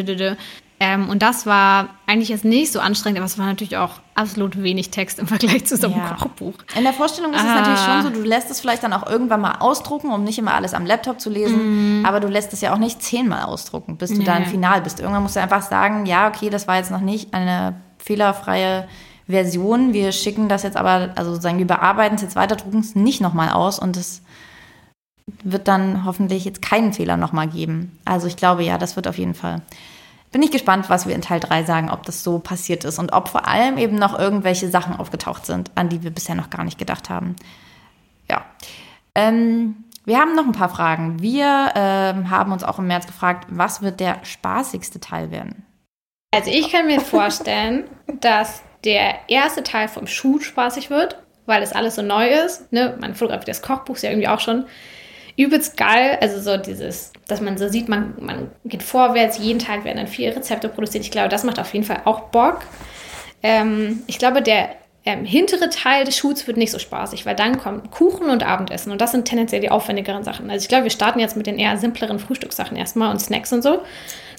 ähm, und das war eigentlich jetzt nicht so anstrengend, aber es war natürlich auch absolut wenig Text im Vergleich zu so einem ja. Kochbuch. In der Vorstellung ist ah. es natürlich schon so, du lässt es vielleicht dann auch irgendwann mal ausdrucken, um nicht immer alles am Laptop zu lesen, mm. aber du lässt es ja auch nicht zehnmal ausdrucken, bis du nee. dann final bist. Irgendwann musst du einfach sagen, ja, okay, das war jetzt noch nicht eine fehlerfreie Version. Wir schicken das jetzt aber, also sozusagen, wir bearbeiten es jetzt weiter, drucken es nicht nochmal aus und es wird dann hoffentlich jetzt keinen Fehler nochmal geben. Also ich glaube, ja, das wird auf jeden Fall bin ich gespannt, was wir in Teil 3 sagen, ob das so passiert ist und ob vor allem eben noch irgendwelche Sachen aufgetaucht sind, an die wir bisher noch gar nicht gedacht haben. Ja. Ähm, wir haben noch ein paar Fragen. Wir ähm, haben uns auch im März gefragt, was wird der spaßigste Teil werden? Also ich kann mir vorstellen, dass der erste Teil vom Shoot spaßig wird, weil es alles so neu ist. Ne? Man fotografiert das Kochbuch ja irgendwie auch schon übelst geil. Also so dieses, dass man so sieht, man, man geht vorwärts, jeden Tag werden dann vier Rezepte produziert. Ich glaube, das macht auf jeden Fall auch Bock. Ähm, ich glaube, der ähm, hintere Teil des Shoots wird nicht so spaßig, weil dann kommt Kuchen und Abendessen und das sind tendenziell die aufwendigeren Sachen. Also ich glaube, wir starten jetzt mit den eher simpleren Frühstückssachen erstmal und Snacks und so.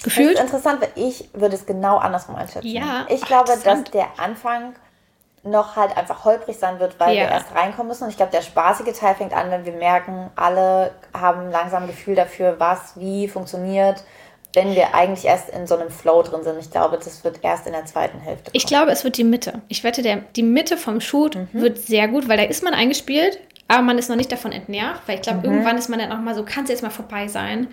Gefühlt. Das ist interessant, weil ich würde es genau andersrum einschätzen. Ja, ich ach, glaube, dass der Anfang noch halt einfach holprig sein wird, weil Ja. wir erst reinkommen müssen. Und ich glaube, der spaßige Teil fängt an, wenn wir merken, alle haben langsam ein Gefühl dafür, was wie funktioniert, wenn wir eigentlich erst in so einem Flow drin sind. Ich glaube, das wird erst in der zweiten Hälfte. Ich glaube, es wird die Mitte. Ich wette, der, die Mitte vom Shoot Mhm. wird sehr gut, weil da ist man eingespielt, aber man ist noch nicht davon entnervt, weil ich glaube, Mhm. irgendwann ist man dann auch mal so, kann es jetzt mal vorbei sein.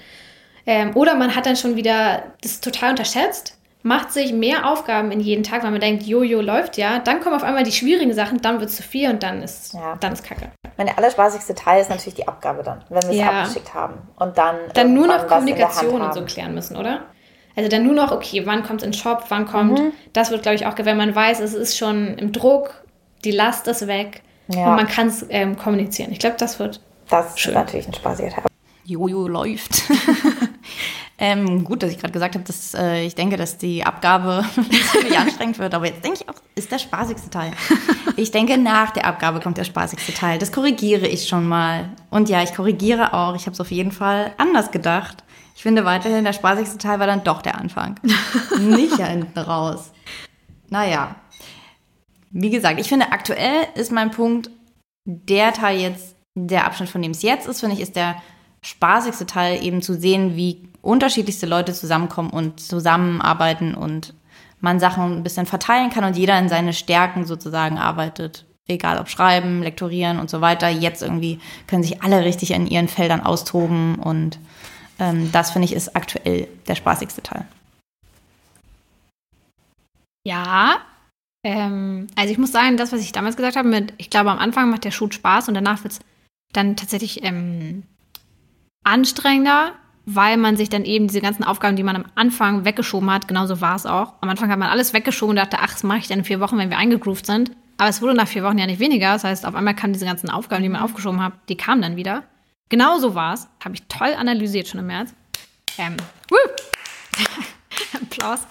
Ähm, oder man hat dann schon wieder das total unterschätzt, macht sich mehr Aufgaben in jeden Tag, weil man denkt, Jojo läuft ja. Dann kommen auf einmal die schwierigen Sachen, dann wird es zu viel und dann ist, Ja. dann ist Kacke. Mein allerspaßigste Teil ist natürlich die Abgabe dann, wenn wir es Ja. abgeschickt haben. Und dann, Dann nur noch Kommunikation und so klären müssen, oder? Also dann nur noch, okay, wann kommt es in den Shop, wann kommt, Mhm. das wird, glaube ich, auch, wenn man weiß, es ist schon im Druck, die Last ist weg Ja. und man kann es ähm, kommunizieren. Ich glaube, das wird Das Schön. ist natürlich ein spaßiger Teil. Jojo läuft. ähm, gut, dass ich gerade gesagt habe, dass äh, ich denke, dass die Abgabe ziemlich anstrengend wird. Aber jetzt denke ich auch, ist der spaßigste Teil. Ich denke, nach der Abgabe kommt der spaßigste Teil. Das korrigiere ich schon mal. Und ja, ich korrigiere auch. Ich habe es auf jeden Fall anders gedacht. Ich finde weiterhin, der spaßigste Teil war dann doch der Anfang. Nicht ja hinten raus. Naja. Wie gesagt, ich finde, aktuell ist mein Punkt, der Teil jetzt, der Abschnitt, von dem es jetzt ist, finde ich, ist der spaßigste Teil, eben zu sehen, wie unterschiedlichste Leute zusammenkommen und zusammenarbeiten und man Sachen ein bisschen verteilen kann und jeder in seine Stärken sozusagen arbeitet. Egal ob Schreiben, Lektorieren und so weiter. Jetzt irgendwie können sich alle richtig in ihren Feldern austoben und ähm, das finde ich ist aktuell der spaßigste Teil. Ja. Ähm, also ich muss sagen, das, was ich damals gesagt habe, mit, ich glaube, am Anfang macht der Shoot Spaß und danach wird es dann tatsächlich ähm, anstrengender, weil man sich dann eben diese ganzen Aufgaben, die man am Anfang weggeschoben hat, genauso war es auch. Am Anfang hat man alles weggeschoben und dachte, ach, das mache ich dann in vier Wochen, wenn wir eingegroovt sind. Aber es wurde nach vier Wochen ja nicht weniger. Das heißt, auf einmal kamen diese ganzen Aufgaben, die man aufgeschoben hat, die kamen dann wieder. Genauso war es. Habe ich toll analysiert schon im März. Ähm! Applaus.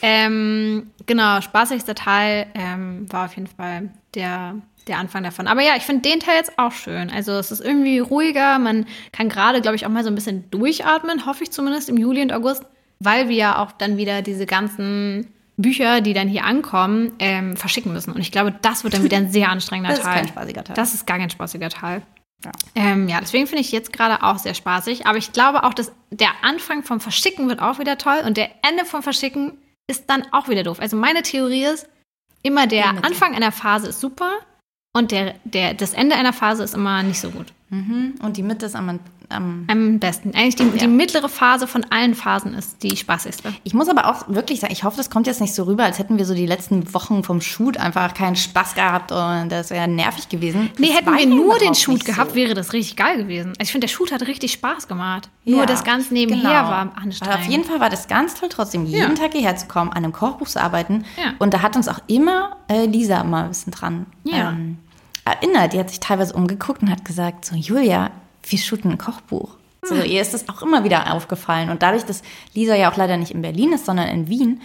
Ähm, genau, spaßigster Teil ähm, war auf jeden Fall der, der Anfang davon. Aber ja, ich finde den Teil jetzt auch schön. Also es ist irgendwie ruhiger. Man kann gerade, glaube ich, auch mal so ein bisschen durchatmen, hoffe ich zumindest im Juli und August, weil wir ja auch dann wieder diese ganzen Bücher, die dann hier ankommen, ähm, verschicken müssen. Und ich glaube, das wird dann wieder ein sehr anstrengender Das ist Teil. kein spaßiger Teil. Das ist gar kein spaßiger Teil. Ja. Ähm, ja, deswegen finde ich jetzt gerade auch sehr spaßig. Aber ich glaube auch, dass der Anfang vom Verschicken wird auch wieder toll und der Ende vom Verschicken ist dann auch wieder doof. Also meine Theorie ist, immer der. Anfang einer Phase ist super und der, der, das Ende einer Phase ist immer nicht so gut. Mhm. Und die Mitte ist am, am Am besten. Eigentlich die, die mittlere Phase von allen Phasen ist die spaßigste. Ich muss aber auch wirklich sagen, ich hoffe, das kommt jetzt nicht so rüber, als hätten wir so die letzten Wochen vom Shoot einfach keinen Spaß gehabt und das wäre nervig gewesen. Nee, Das hätten wir ja nur den Shoot gehabt, so. wäre das richtig geil gewesen. Also ich finde, der Shoot hat richtig Spaß gemacht. Nur Ja, das Ganze nebenher genau. war anstrengend. Aber auf jeden Fall war das ganz toll, trotzdem jeden Ja. Tag hierher zu kommen, an einem Kochbuch zu arbeiten. Ja. Und da hat uns auch immer äh, Lisa immer ein bisschen dran Ja. ähm, erinnert. Die hat sich teilweise umgeguckt und hat gesagt, so Julia, wir shooten ein Kochbuch. So, Hm. ihr ist das auch immer wieder aufgefallen. Und dadurch, dass Lisa ja auch leider nicht in Berlin ist, sondern in Wien,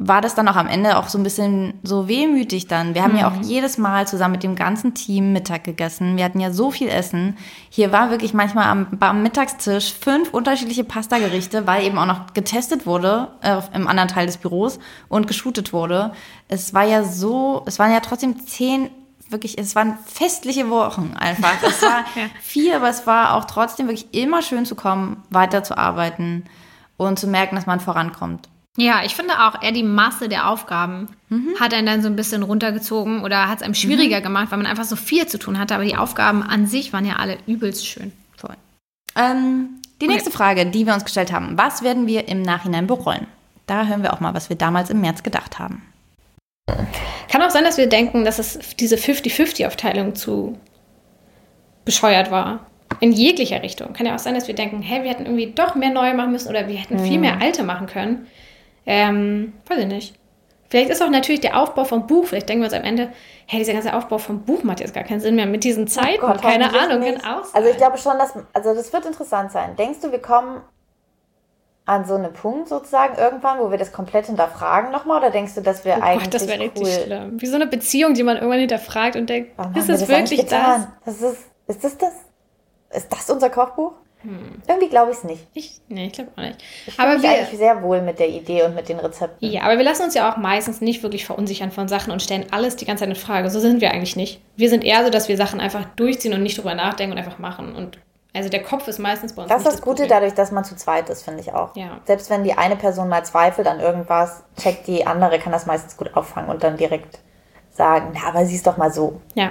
war das dann auch am Ende auch so ein bisschen so wehmütig dann. Wir haben ja Hm. auch jedes Mal zusammen mit dem ganzen Team Mittag gegessen. Wir hatten ja so viel Essen. Hier war wirklich manchmal am, am Mittagstisch fünf unterschiedliche Pastagerichte, weil eben auch noch getestet wurde äh, im anderen Teil des Büros und geshootet wurde. Es war ja so, es waren ja trotzdem zehn wirklich, es waren festliche Wochen einfach. Es war viel, aber es war auch trotzdem wirklich immer schön zu kommen, weiterzuarbeiten und zu merken, dass man vorankommt. Ja, ich finde auch eher die Masse der Aufgaben hat einen dann so ein bisschen runtergezogen oder hat es einem schwieriger gemacht, weil man einfach so viel zu tun hatte. Aber die Aufgaben an sich waren ja alle übelst schön. Voll. Ähm, die Okay. nächste Frage, die wir uns gestellt haben, was werden wir im Nachhinein bereuen? Da hören wir auch mal, was wir damals im März gedacht haben. Kann auch sein, dass wir denken, dass es diese 50-50-Aufteilung zu bescheuert war. In jeglicher Richtung. Kann ja auch sein, dass wir denken, hä, wir hätten irgendwie doch mehr neue machen müssen oder wir hätten viel mehr alte machen können. Ähm, weiß ich nicht. Vielleicht ist auch natürlich der Aufbau vom Buch, vielleicht denken wir uns am Ende, hey, dieser ganze Aufbau vom Buch macht jetzt gar keinen Sinn mehr mit diesen Zeiten. Oh Gott, Keine Ahnung, sein. Also ich glaube schon, dass, also das wird interessant sein. Denkst du, wir kommen an so einem Punkt sozusagen irgendwann, wo wir das komplett hinterfragen nochmal? Oder denkst du, dass wir Oh eigentlich Gott, das wäre cool, richtig schlimm. Wie so eine Beziehung, die man irgendwann hinterfragt und denkt, Warum ist wir es das eigentlich wirklich das? das ist, ist das das? Ist das unser Kochbuch? Irgendwie glaube ich es nicht. Ich, nee, ich glaube auch nicht. Ich Aber wir, eigentlich sehr wohl mit der Idee und mit den Rezepten. ja, aber wir lassen uns ja auch meistens nicht wirklich verunsichern von Sachen und stellen alles die ganze Zeit in Frage. So sind wir eigentlich nicht. Wir sind eher so, dass wir Sachen einfach durchziehen und nicht drüber nachdenken und einfach machen. Und also der Kopf ist meistens bei uns Das ist nicht das Gute Problem. dadurch, dass man zu zweit ist, finde ich auch. Ja. Selbst wenn die eine Person mal zweifelt an irgendwas, checkt die andere, kann das meistens gut auffangen und dann direkt sagen, na, aber siehst doch mal so. Ja.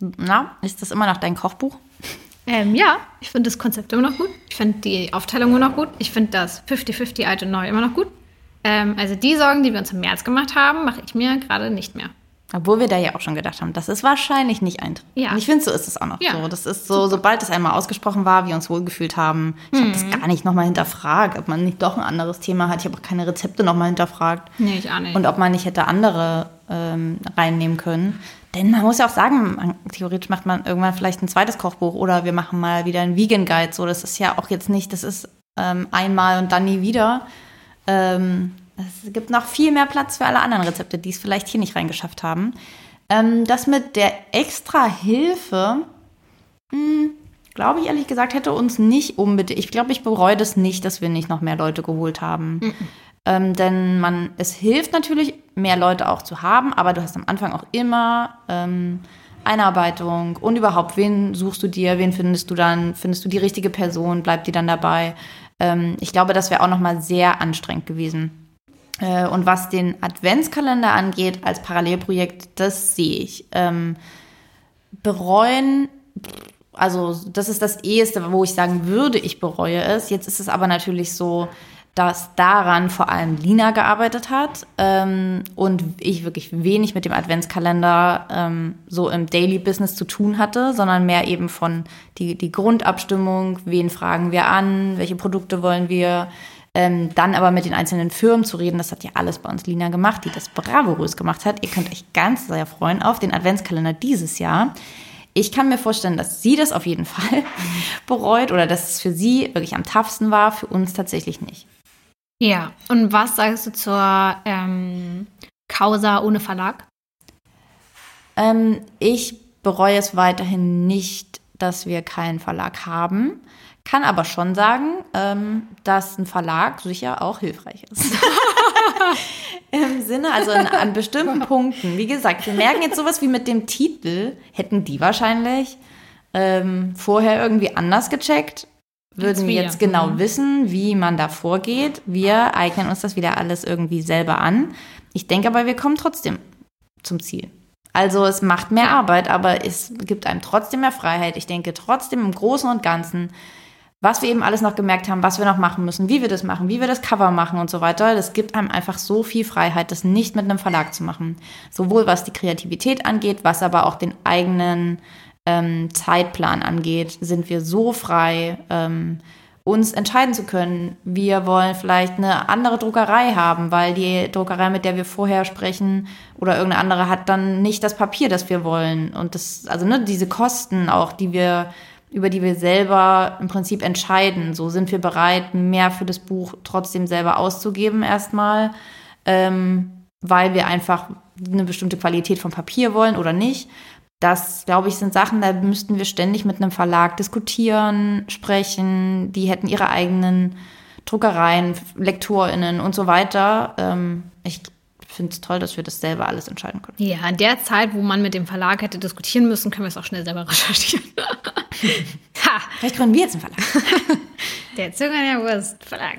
Na, ist das immer noch dein Kochbuch? Ähm, ja, ich finde das Konzept immer noch gut. Ich finde die Aufteilung immer noch gut. Ich finde das 50-50 alt und neu immer noch gut. Ähm, also die Sorgen, die wir uns im März gemacht haben, mache ich mir gerade nicht mehr. Obwohl wir da ja auch schon gedacht haben, das ist wahrscheinlich nicht eintritt. Ja. Und ich finde, so ist es auch noch Ja. so. Das ist so, sobald es einmal ausgesprochen war, wir uns wohlgefühlt haben. Ich habe das gar nicht nochmal hinterfragt, ob man nicht doch ein anderes Thema hat. Ich habe auch keine Rezepte nochmal hinterfragt. Nee, ich auch nicht. Und ob man nicht hätte andere ähm, reinnehmen können. Denn man muss ja auch sagen, man, theoretisch macht man irgendwann vielleicht ein zweites Kochbuch oder wir machen mal wieder einen Vegan Guide. So, das ist ja auch jetzt nicht, das ist ähm, einmal und dann nie wieder. Ähm, es gibt noch viel mehr Platz für alle anderen Rezepte, die es vielleicht hier nicht reingeschafft haben. Ähm, das mit der extra Hilfe, glaube ich ehrlich gesagt, hätte uns nicht unbedingt. Ich glaube, ich bereue das nicht, dass wir nicht noch mehr Leute geholt haben. Ähm, denn man, es hilft natürlich, mehr Leute auch zu haben, aber du hast am Anfang auch immer ähm, Einarbeitung und überhaupt, wen suchst du dir, wen findest du dann, findest du die richtige Person, bleibt die dann dabei. Ähm, ich glaube, das wäre auch nochmal sehr anstrengend gewesen. Äh, und was den Adventskalender angeht als Parallelprojekt, das sehe ich. Ähm, bereuen, also das ist das eheste, wo ich sagen würde, ich bereue es. Jetzt ist es aber natürlich so, dass daran vor allem Lina gearbeitet hat ähm, und ich wirklich wenig mit dem Adventskalender ähm, so im Daily Business zu tun hatte, sondern mehr eben von die, die Grundabstimmung, wen fragen wir an, welche Produkte wollen wir, ähm, dann aber mit den einzelnen Firmen zu reden, das hat ja alles bei uns Lina gemacht, die das bravourös gemacht hat. Ihr könnt euch ganz sehr freuen auf den Adventskalender dieses Jahr. Ich kann mir vorstellen, dass sie das auf jeden Fall bereut oder dass es für sie wirklich am toughsten war, für uns tatsächlich nicht. ja, und was sagst du zur ähm, Causa ohne Verlag? Ähm, ich bereue es weiterhin nicht, dass wir keinen Verlag haben. Kann aber schon sagen, ähm, dass ein Verlag sicher auch hilfreich ist. Im Sinne, also in, an bestimmten Punkten. Wie gesagt, wir merken jetzt sowas wie mit dem Titel, hätten die wahrscheinlich ähm, vorher irgendwie anders gecheckt, würden wir wir. jetzt genau Mhm. wissen, wie man da vorgeht. Wir eignen uns das wieder alles irgendwie selber an. Ich denke aber, wir kommen trotzdem zum Ziel. Also es macht mehr Arbeit, aber es gibt einem trotzdem mehr Freiheit. Ich denke trotzdem im Großen und Ganzen, was wir eben alles noch gemerkt haben, was wir noch machen müssen, wie wir das machen, wie wir das Cover machen und so weiter, das gibt einem einfach so viel Freiheit, das nicht mit einem Verlag zu machen. Sowohl was die Kreativität angeht, was aber auch den eigenen ähm, Zeitplan angeht, sind wir so frei, ähm, uns entscheiden zu können. Wir wollen vielleicht eine andere Druckerei haben, weil die Druckerei, mit der wir vorher sprechen, oder irgendeine andere hat dann nicht das Papier, das wir wollen. Und das, also ne, diese Kosten auch, die wir, über die wir selber im Prinzip entscheiden. So sind wir bereit, mehr für das Buch trotzdem selber auszugeben erstmal, ähm, weil wir einfach eine bestimmte Qualität vom Papier wollen oder nicht. Das, glaube ich, sind Sachen, da müssten wir ständig mit einem Verlag diskutieren, sprechen. Die hätten ihre eigenen Druckereien, LektorInnen und so weiter. Ähm, ich finde es toll, dass wir das selber alles entscheiden können. Ja, in der Zeit, wo man mit dem Verlag hätte diskutieren müssen, können wir es auch schnell selber recherchieren. ha, Vielleicht gründen wir jetzt einen Verlag. der Zünger der Wurst Verlag.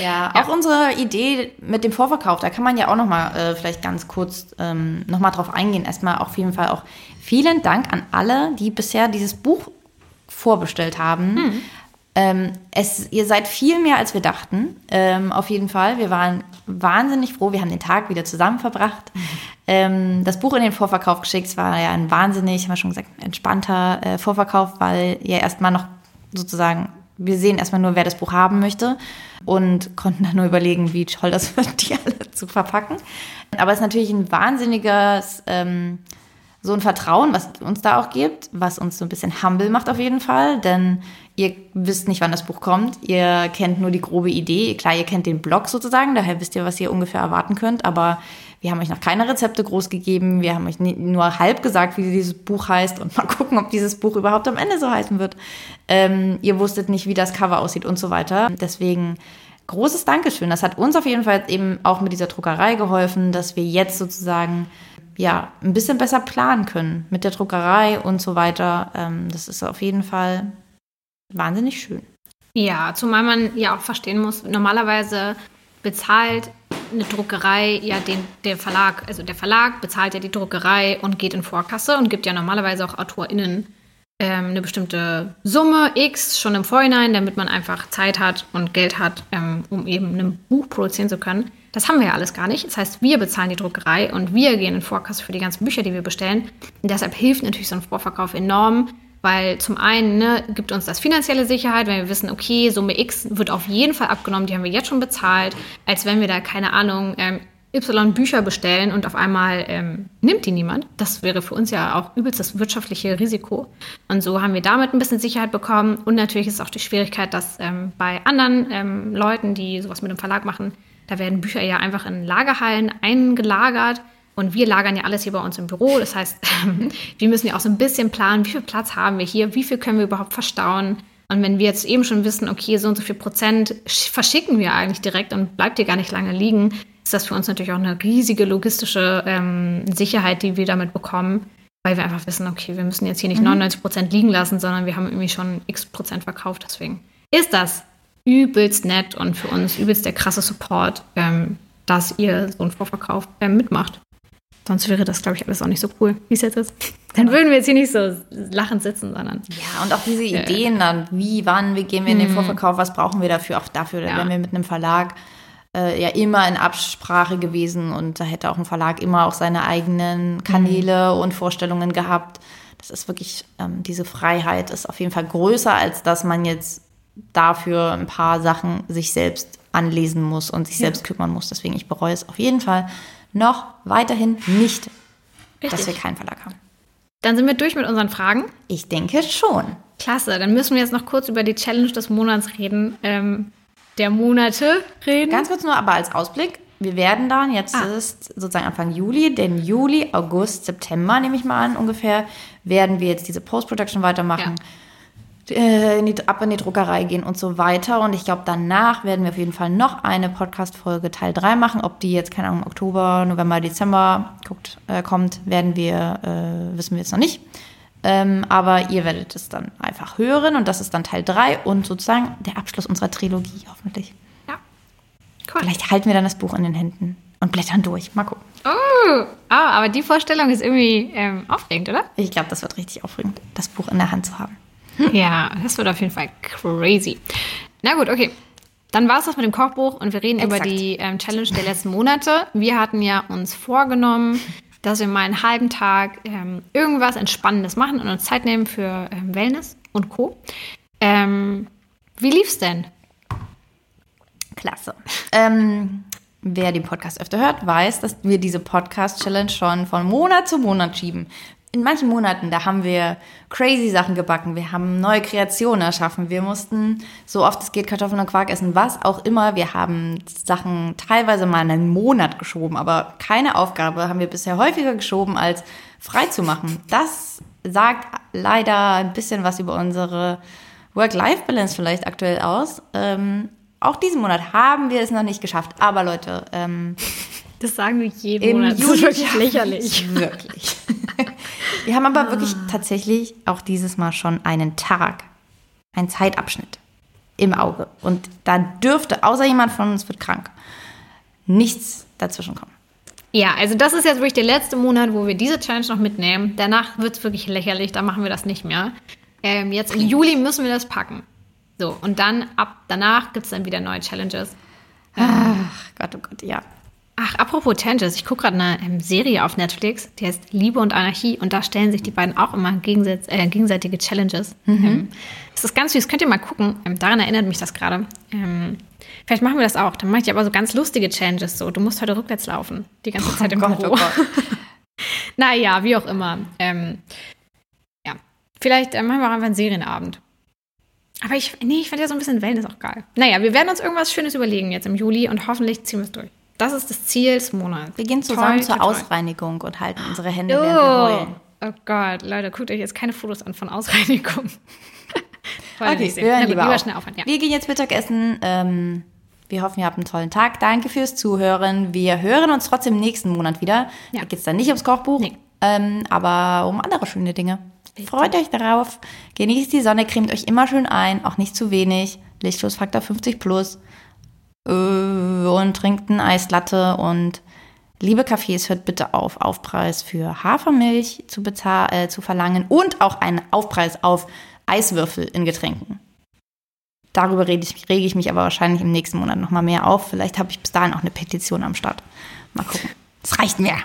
Ja, auch unsere Idee mit dem Vorverkauf, da kann man ja auch noch mal äh, vielleicht ganz kurz ähm, noch mal drauf eingehen. Erstmal auf jeden Fall auch vielen Dank an alle, die bisher dieses Buch vorbestellt haben. Ähm, es, ihr seid viel mehr, als wir dachten. Ähm, auf jeden Fall. Wir waren wahnsinnig froh. Wir haben den Tag wieder zusammen verbracht. Ähm, das Buch in den Vorverkauf geschickt. Es war ja ein wahnsinnig, haben wir schon gesagt, entspannter äh, Vorverkauf, weil ja erstmal noch sozusagen, wir sehen erstmal nur, wer das Buch haben möchte und konnten dann nur überlegen, wie toll das wird, die alle zu verpacken. Aber es ist natürlich ein wahnsinniges ähm, so ein Vertrauen, was uns da auch gibt, was uns so ein bisschen humble macht auf jeden Fall, denn ihr wisst nicht, wann das Buch kommt. Ihr kennt nur die grobe Idee. Klar, ihr kennt den Blog sozusagen, daher wisst ihr, was ihr ungefähr erwarten könnt, aber wir haben euch noch keine Rezepte groß gegeben. Wir haben euch nur halb gesagt, wie dieses Buch heißt und mal gucken, ob dieses Buch überhaupt am Ende so heißen wird. Ähm, ihr wusstet nicht, wie das Cover aussieht und so weiter. Deswegen großes Dankeschön. Das hat uns auf jeden Fall eben auch mit dieser Druckerei geholfen, dass wir jetzt sozusagen ja, ein bisschen besser planen können mit der Druckerei und so weiter. Ähm, das ist auf jeden Fall wahnsinnig schön. Ja, zumal man ja auch verstehen muss, normalerweise bezahlt eine Druckerei ja den der Verlag, also der Verlag bezahlt ja die Druckerei und geht in Vorkasse und gibt ja normalerweise auch AutorInnen ähm, eine bestimmte Summe X schon im Vorhinein, damit man einfach Zeit hat und Geld hat, ähm, um eben ein Buch produzieren zu können. Das haben wir ja alles gar nicht. Das heißt, wir bezahlen die Druckerei und wir gehen in Vorkasse für die ganzen Bücher, die wir bestellen. Und deshalb hilft natürlich so ein Vorverkauf enorm, weil zum einen ne, gibt uns das finanzielle Sicherheit, wenn wir wissen, okay, Summe X wird auf jeden Fall abgenommen, die haben wir jetzt schon bezahlt, als wenn wir da, keine Ahnung, ähm, Y Bücher bestellen und auf einmal ähm, nimmt die niemand. Das wäre für uns ja auch übelst das wirtschaftliche Risiko. Und so haben wir damit ein bisschen Sicherheit bekommen. Und natürlich ist auch die Schwierigkeit, dass ähm, bei anderen ähm, Leuten, die sowas mit dem Verlag machen, da werden Bücher ja einfach in Lagerhallen eingelagert. Und wir lagern ja alles hier bei uns im Büro. Das heißt, wir müssen ja auch so ein bisschen planen, wie viel Platz haben wir hier, wie viel können wir überhaupt verstauen. Und wenn wir jetzt eben schon wissen, okay, so und so viel Prozent verschicken wir eigentlich direkt und bleibt hier gar nicht lange liegen, ist das für uns natürlich auch eine riesige logistische ähm, Sicherheit, die wir damit bekommen, weil wir einfach wissen, okay, wir müssen jetzt hier nicht mhm. 99 Prozent liegen lassen, sondern wir haben irgendwie schon x Prozent verkauft. Deswegen ist das übelst nett und für uns übelst der krasse Support, ähm, dass ihr so einen Vorverkauf ähm, mitmacht. Sonst wäre das, glaube ich, alles auch nicht so cool, wie es jetzt ist. Dann würden wir jetzt hier nicht so lachend sitzen, sondern. Ja, und auch diese äh, Ideen dann, wie, wann, wie gehen wir in den mhm. Vorverkauf, was brauchen wir dafür? Auch dafür, ja. wenn wir mit einem Verlag äh, ja immer in Absprache gewesen und da hätte auch ein Verlag immer auch seine eigenen Kanäle mhm. und Vorstellungen gehabt. Das ist wirklich, ähm, diese Freiheit ist auf jeden Fall größer, als dass man jetzt dafür ein paar Sachen sich selbst anlesen muss und sich ja. selbst kümmern muss. Deswegen, ich bereue es auf jeden Fall noch weiterhin nicht, Richtig. dass wir keinen Verlag haben. Dann sind wir durch mit unseren Fragen. Ich denke schon. Klasse, dann müssen wir jetzt noch kurz über die Challenge des Monats reden, ähm, der Monate reden. Ganz kurz nur, aber als Ausblick. Wir werden dann, jetzt ah. ist sozusagen Anfang Juli, denn Juli, August, September, nehme ich mal an, ungefähr, werden wir jetzt diese Post-Production weitermachen. Ja in die, ab in die Druckerei gehen und so weiter. Und ich glaube, danach werden wir auf jeden Fall noch eine Podcast-Folge Teil 3 machen. Ob die jetzt, keine Ahnung, Oktober, November, Dezember guckt, äh, kommt, werden wir, äh, wissen wir jetzt noch nicht. Ähm, aber ihr werdet es dann einfach hören und das ist dann Teil 3 und sozusagen der Abschluss unserer Trilogie, hoffentlich. Ja. Cool. Vielleicht halten wir dann das Buch in den Händen und blättern durch. Mal gucken. Oh, ah, aber die Vorstellung ist irgendwie ähm, aufregend, oder? Ich glaube, das wird richtig aufregend, das Buch in der Hand zu haben. Ja, das wird auf jeden Fall crazy. Na gut, okay. Dann war es das mit dem Kochbuch und wir reden Exakt. über die ähm, Challenge der letzten Monate. Wir hatten ja uns vorgenommen, dass wir mal einen halben Tag ähm, irgendwas Entspannendes machen und uns Zeit nehmen für ähm, Wellness und Co. Ähm, wie lief's denn? Klasse. Ähm, wer den Podcast öfter hört, weiß, dass wir diese Podcast-Challenge schon von Monat zu Monat schieben in manchen Monaten, da haben wir crazy Sachen gebacken. Wir haben neue Kreationen erschaffen. Wir mussten so oft es geht Kartoffeln und Quark essen, was auch immer. Wir haben Sachen teilweise mal einen Monat geschoben, aber keine Aufgabe haben wir bisher häufiger geschoben, als frei zu machen. Das sagt leider ein bisschen was über unsere Work-Life-Balance vielleicht aktuell aus. Ähm, auch diesen Monat haben wir es noch nicht geschafft. Aber Leute, ähm, das sagen wir jeden Monat. Das ist wirklich lächerlich. Wirklich. Wir haben aber ah. wirklich tatsächlich auch dieses Mal schon einen Tag, einen Zeitabschnitt im Auge. Und da dürfte, außer jemand von uns wird krank, nichts dazwischen kommen. Ja, also das ist jetzt wirklich der letzte Monat, wo wir diese Challenge noch mitnehmen. Danach wird es wirklich lächerlich, da machen wir das nicht mehr. Ähm, jetzt im Juli müssen wir das packen. So, und dann ab danach gibt es dann wieder neue Challenges. Ach Gott, oh Gott, ja. Ach, apropos Tangents, ich gucke gerade eine ähm, Serie auf Netflix, die heißt Liebe und Anarchie und da stellen sich die beiden auch immer äh, gegenseitige Challenges. Mhm. Ähm, das ist ganz süß, könnt ihr mal gucken. Ähm, daran erinnert mich das gerade. Ähm, vielleicht machen wir das auch. Dann mache ich aber so ganz lustige Challenges. So, du musst heute rückwärts laufen, die ganze Zeit oh im Gott, Büro. Oh naja, wie auch immer. Ähm, ja, vielleicht äh, machen wir auch einfach einen Serienabend. Aber ich, nee, ich fand ja so ein bisschen Wellness auch geil. Naja, wir werden uns irgendwas Schönes überlegen jetzt im Juli und hoffentlich ziehen wir es durch. Das ist das Ziel des Monats. Wir gehen zusammen Toi, zur toi. Ausreinigung und halten unsere Hände, während wir heulen. Oh, oh Gott, Leute, guckt euch jetzt keine Fotos an von Ausreinigung. Okay, wir hören gut, lieber lieber schnell aufhören. Ja. Wir gehen jetzt Mittagessen. Ähm, wir hoffen, ihr habt einen tollen Tag. Danke fürs Zuhören. Wir hören uns trotzdem nächsten Monat wieder. Ja. Da geht es dann nicht ums Kochbuch, Nee. ähm, aber um andere schöne Dinge. Freut euch darauf. Genießt die Sonne, cremt euch immer schön ein, auch nicht zu wenig. Lichtschutzfaktor 50 plus. Und trinkt ein Eislatte und liebe Cafés, hört bitte auf, Aufpreis für Hafermilch zu, äh, zu verlangen und auch einen Aufpreis auf Eiswürfel in Getränken. Darüber rede ich, rege ich mich aber wahrscheinlich im nächsten Monat nochmal mehr auf. Vielleicht habe ich bis dahin auch eine Petition am Start. Mal gucken. Es reicht mir.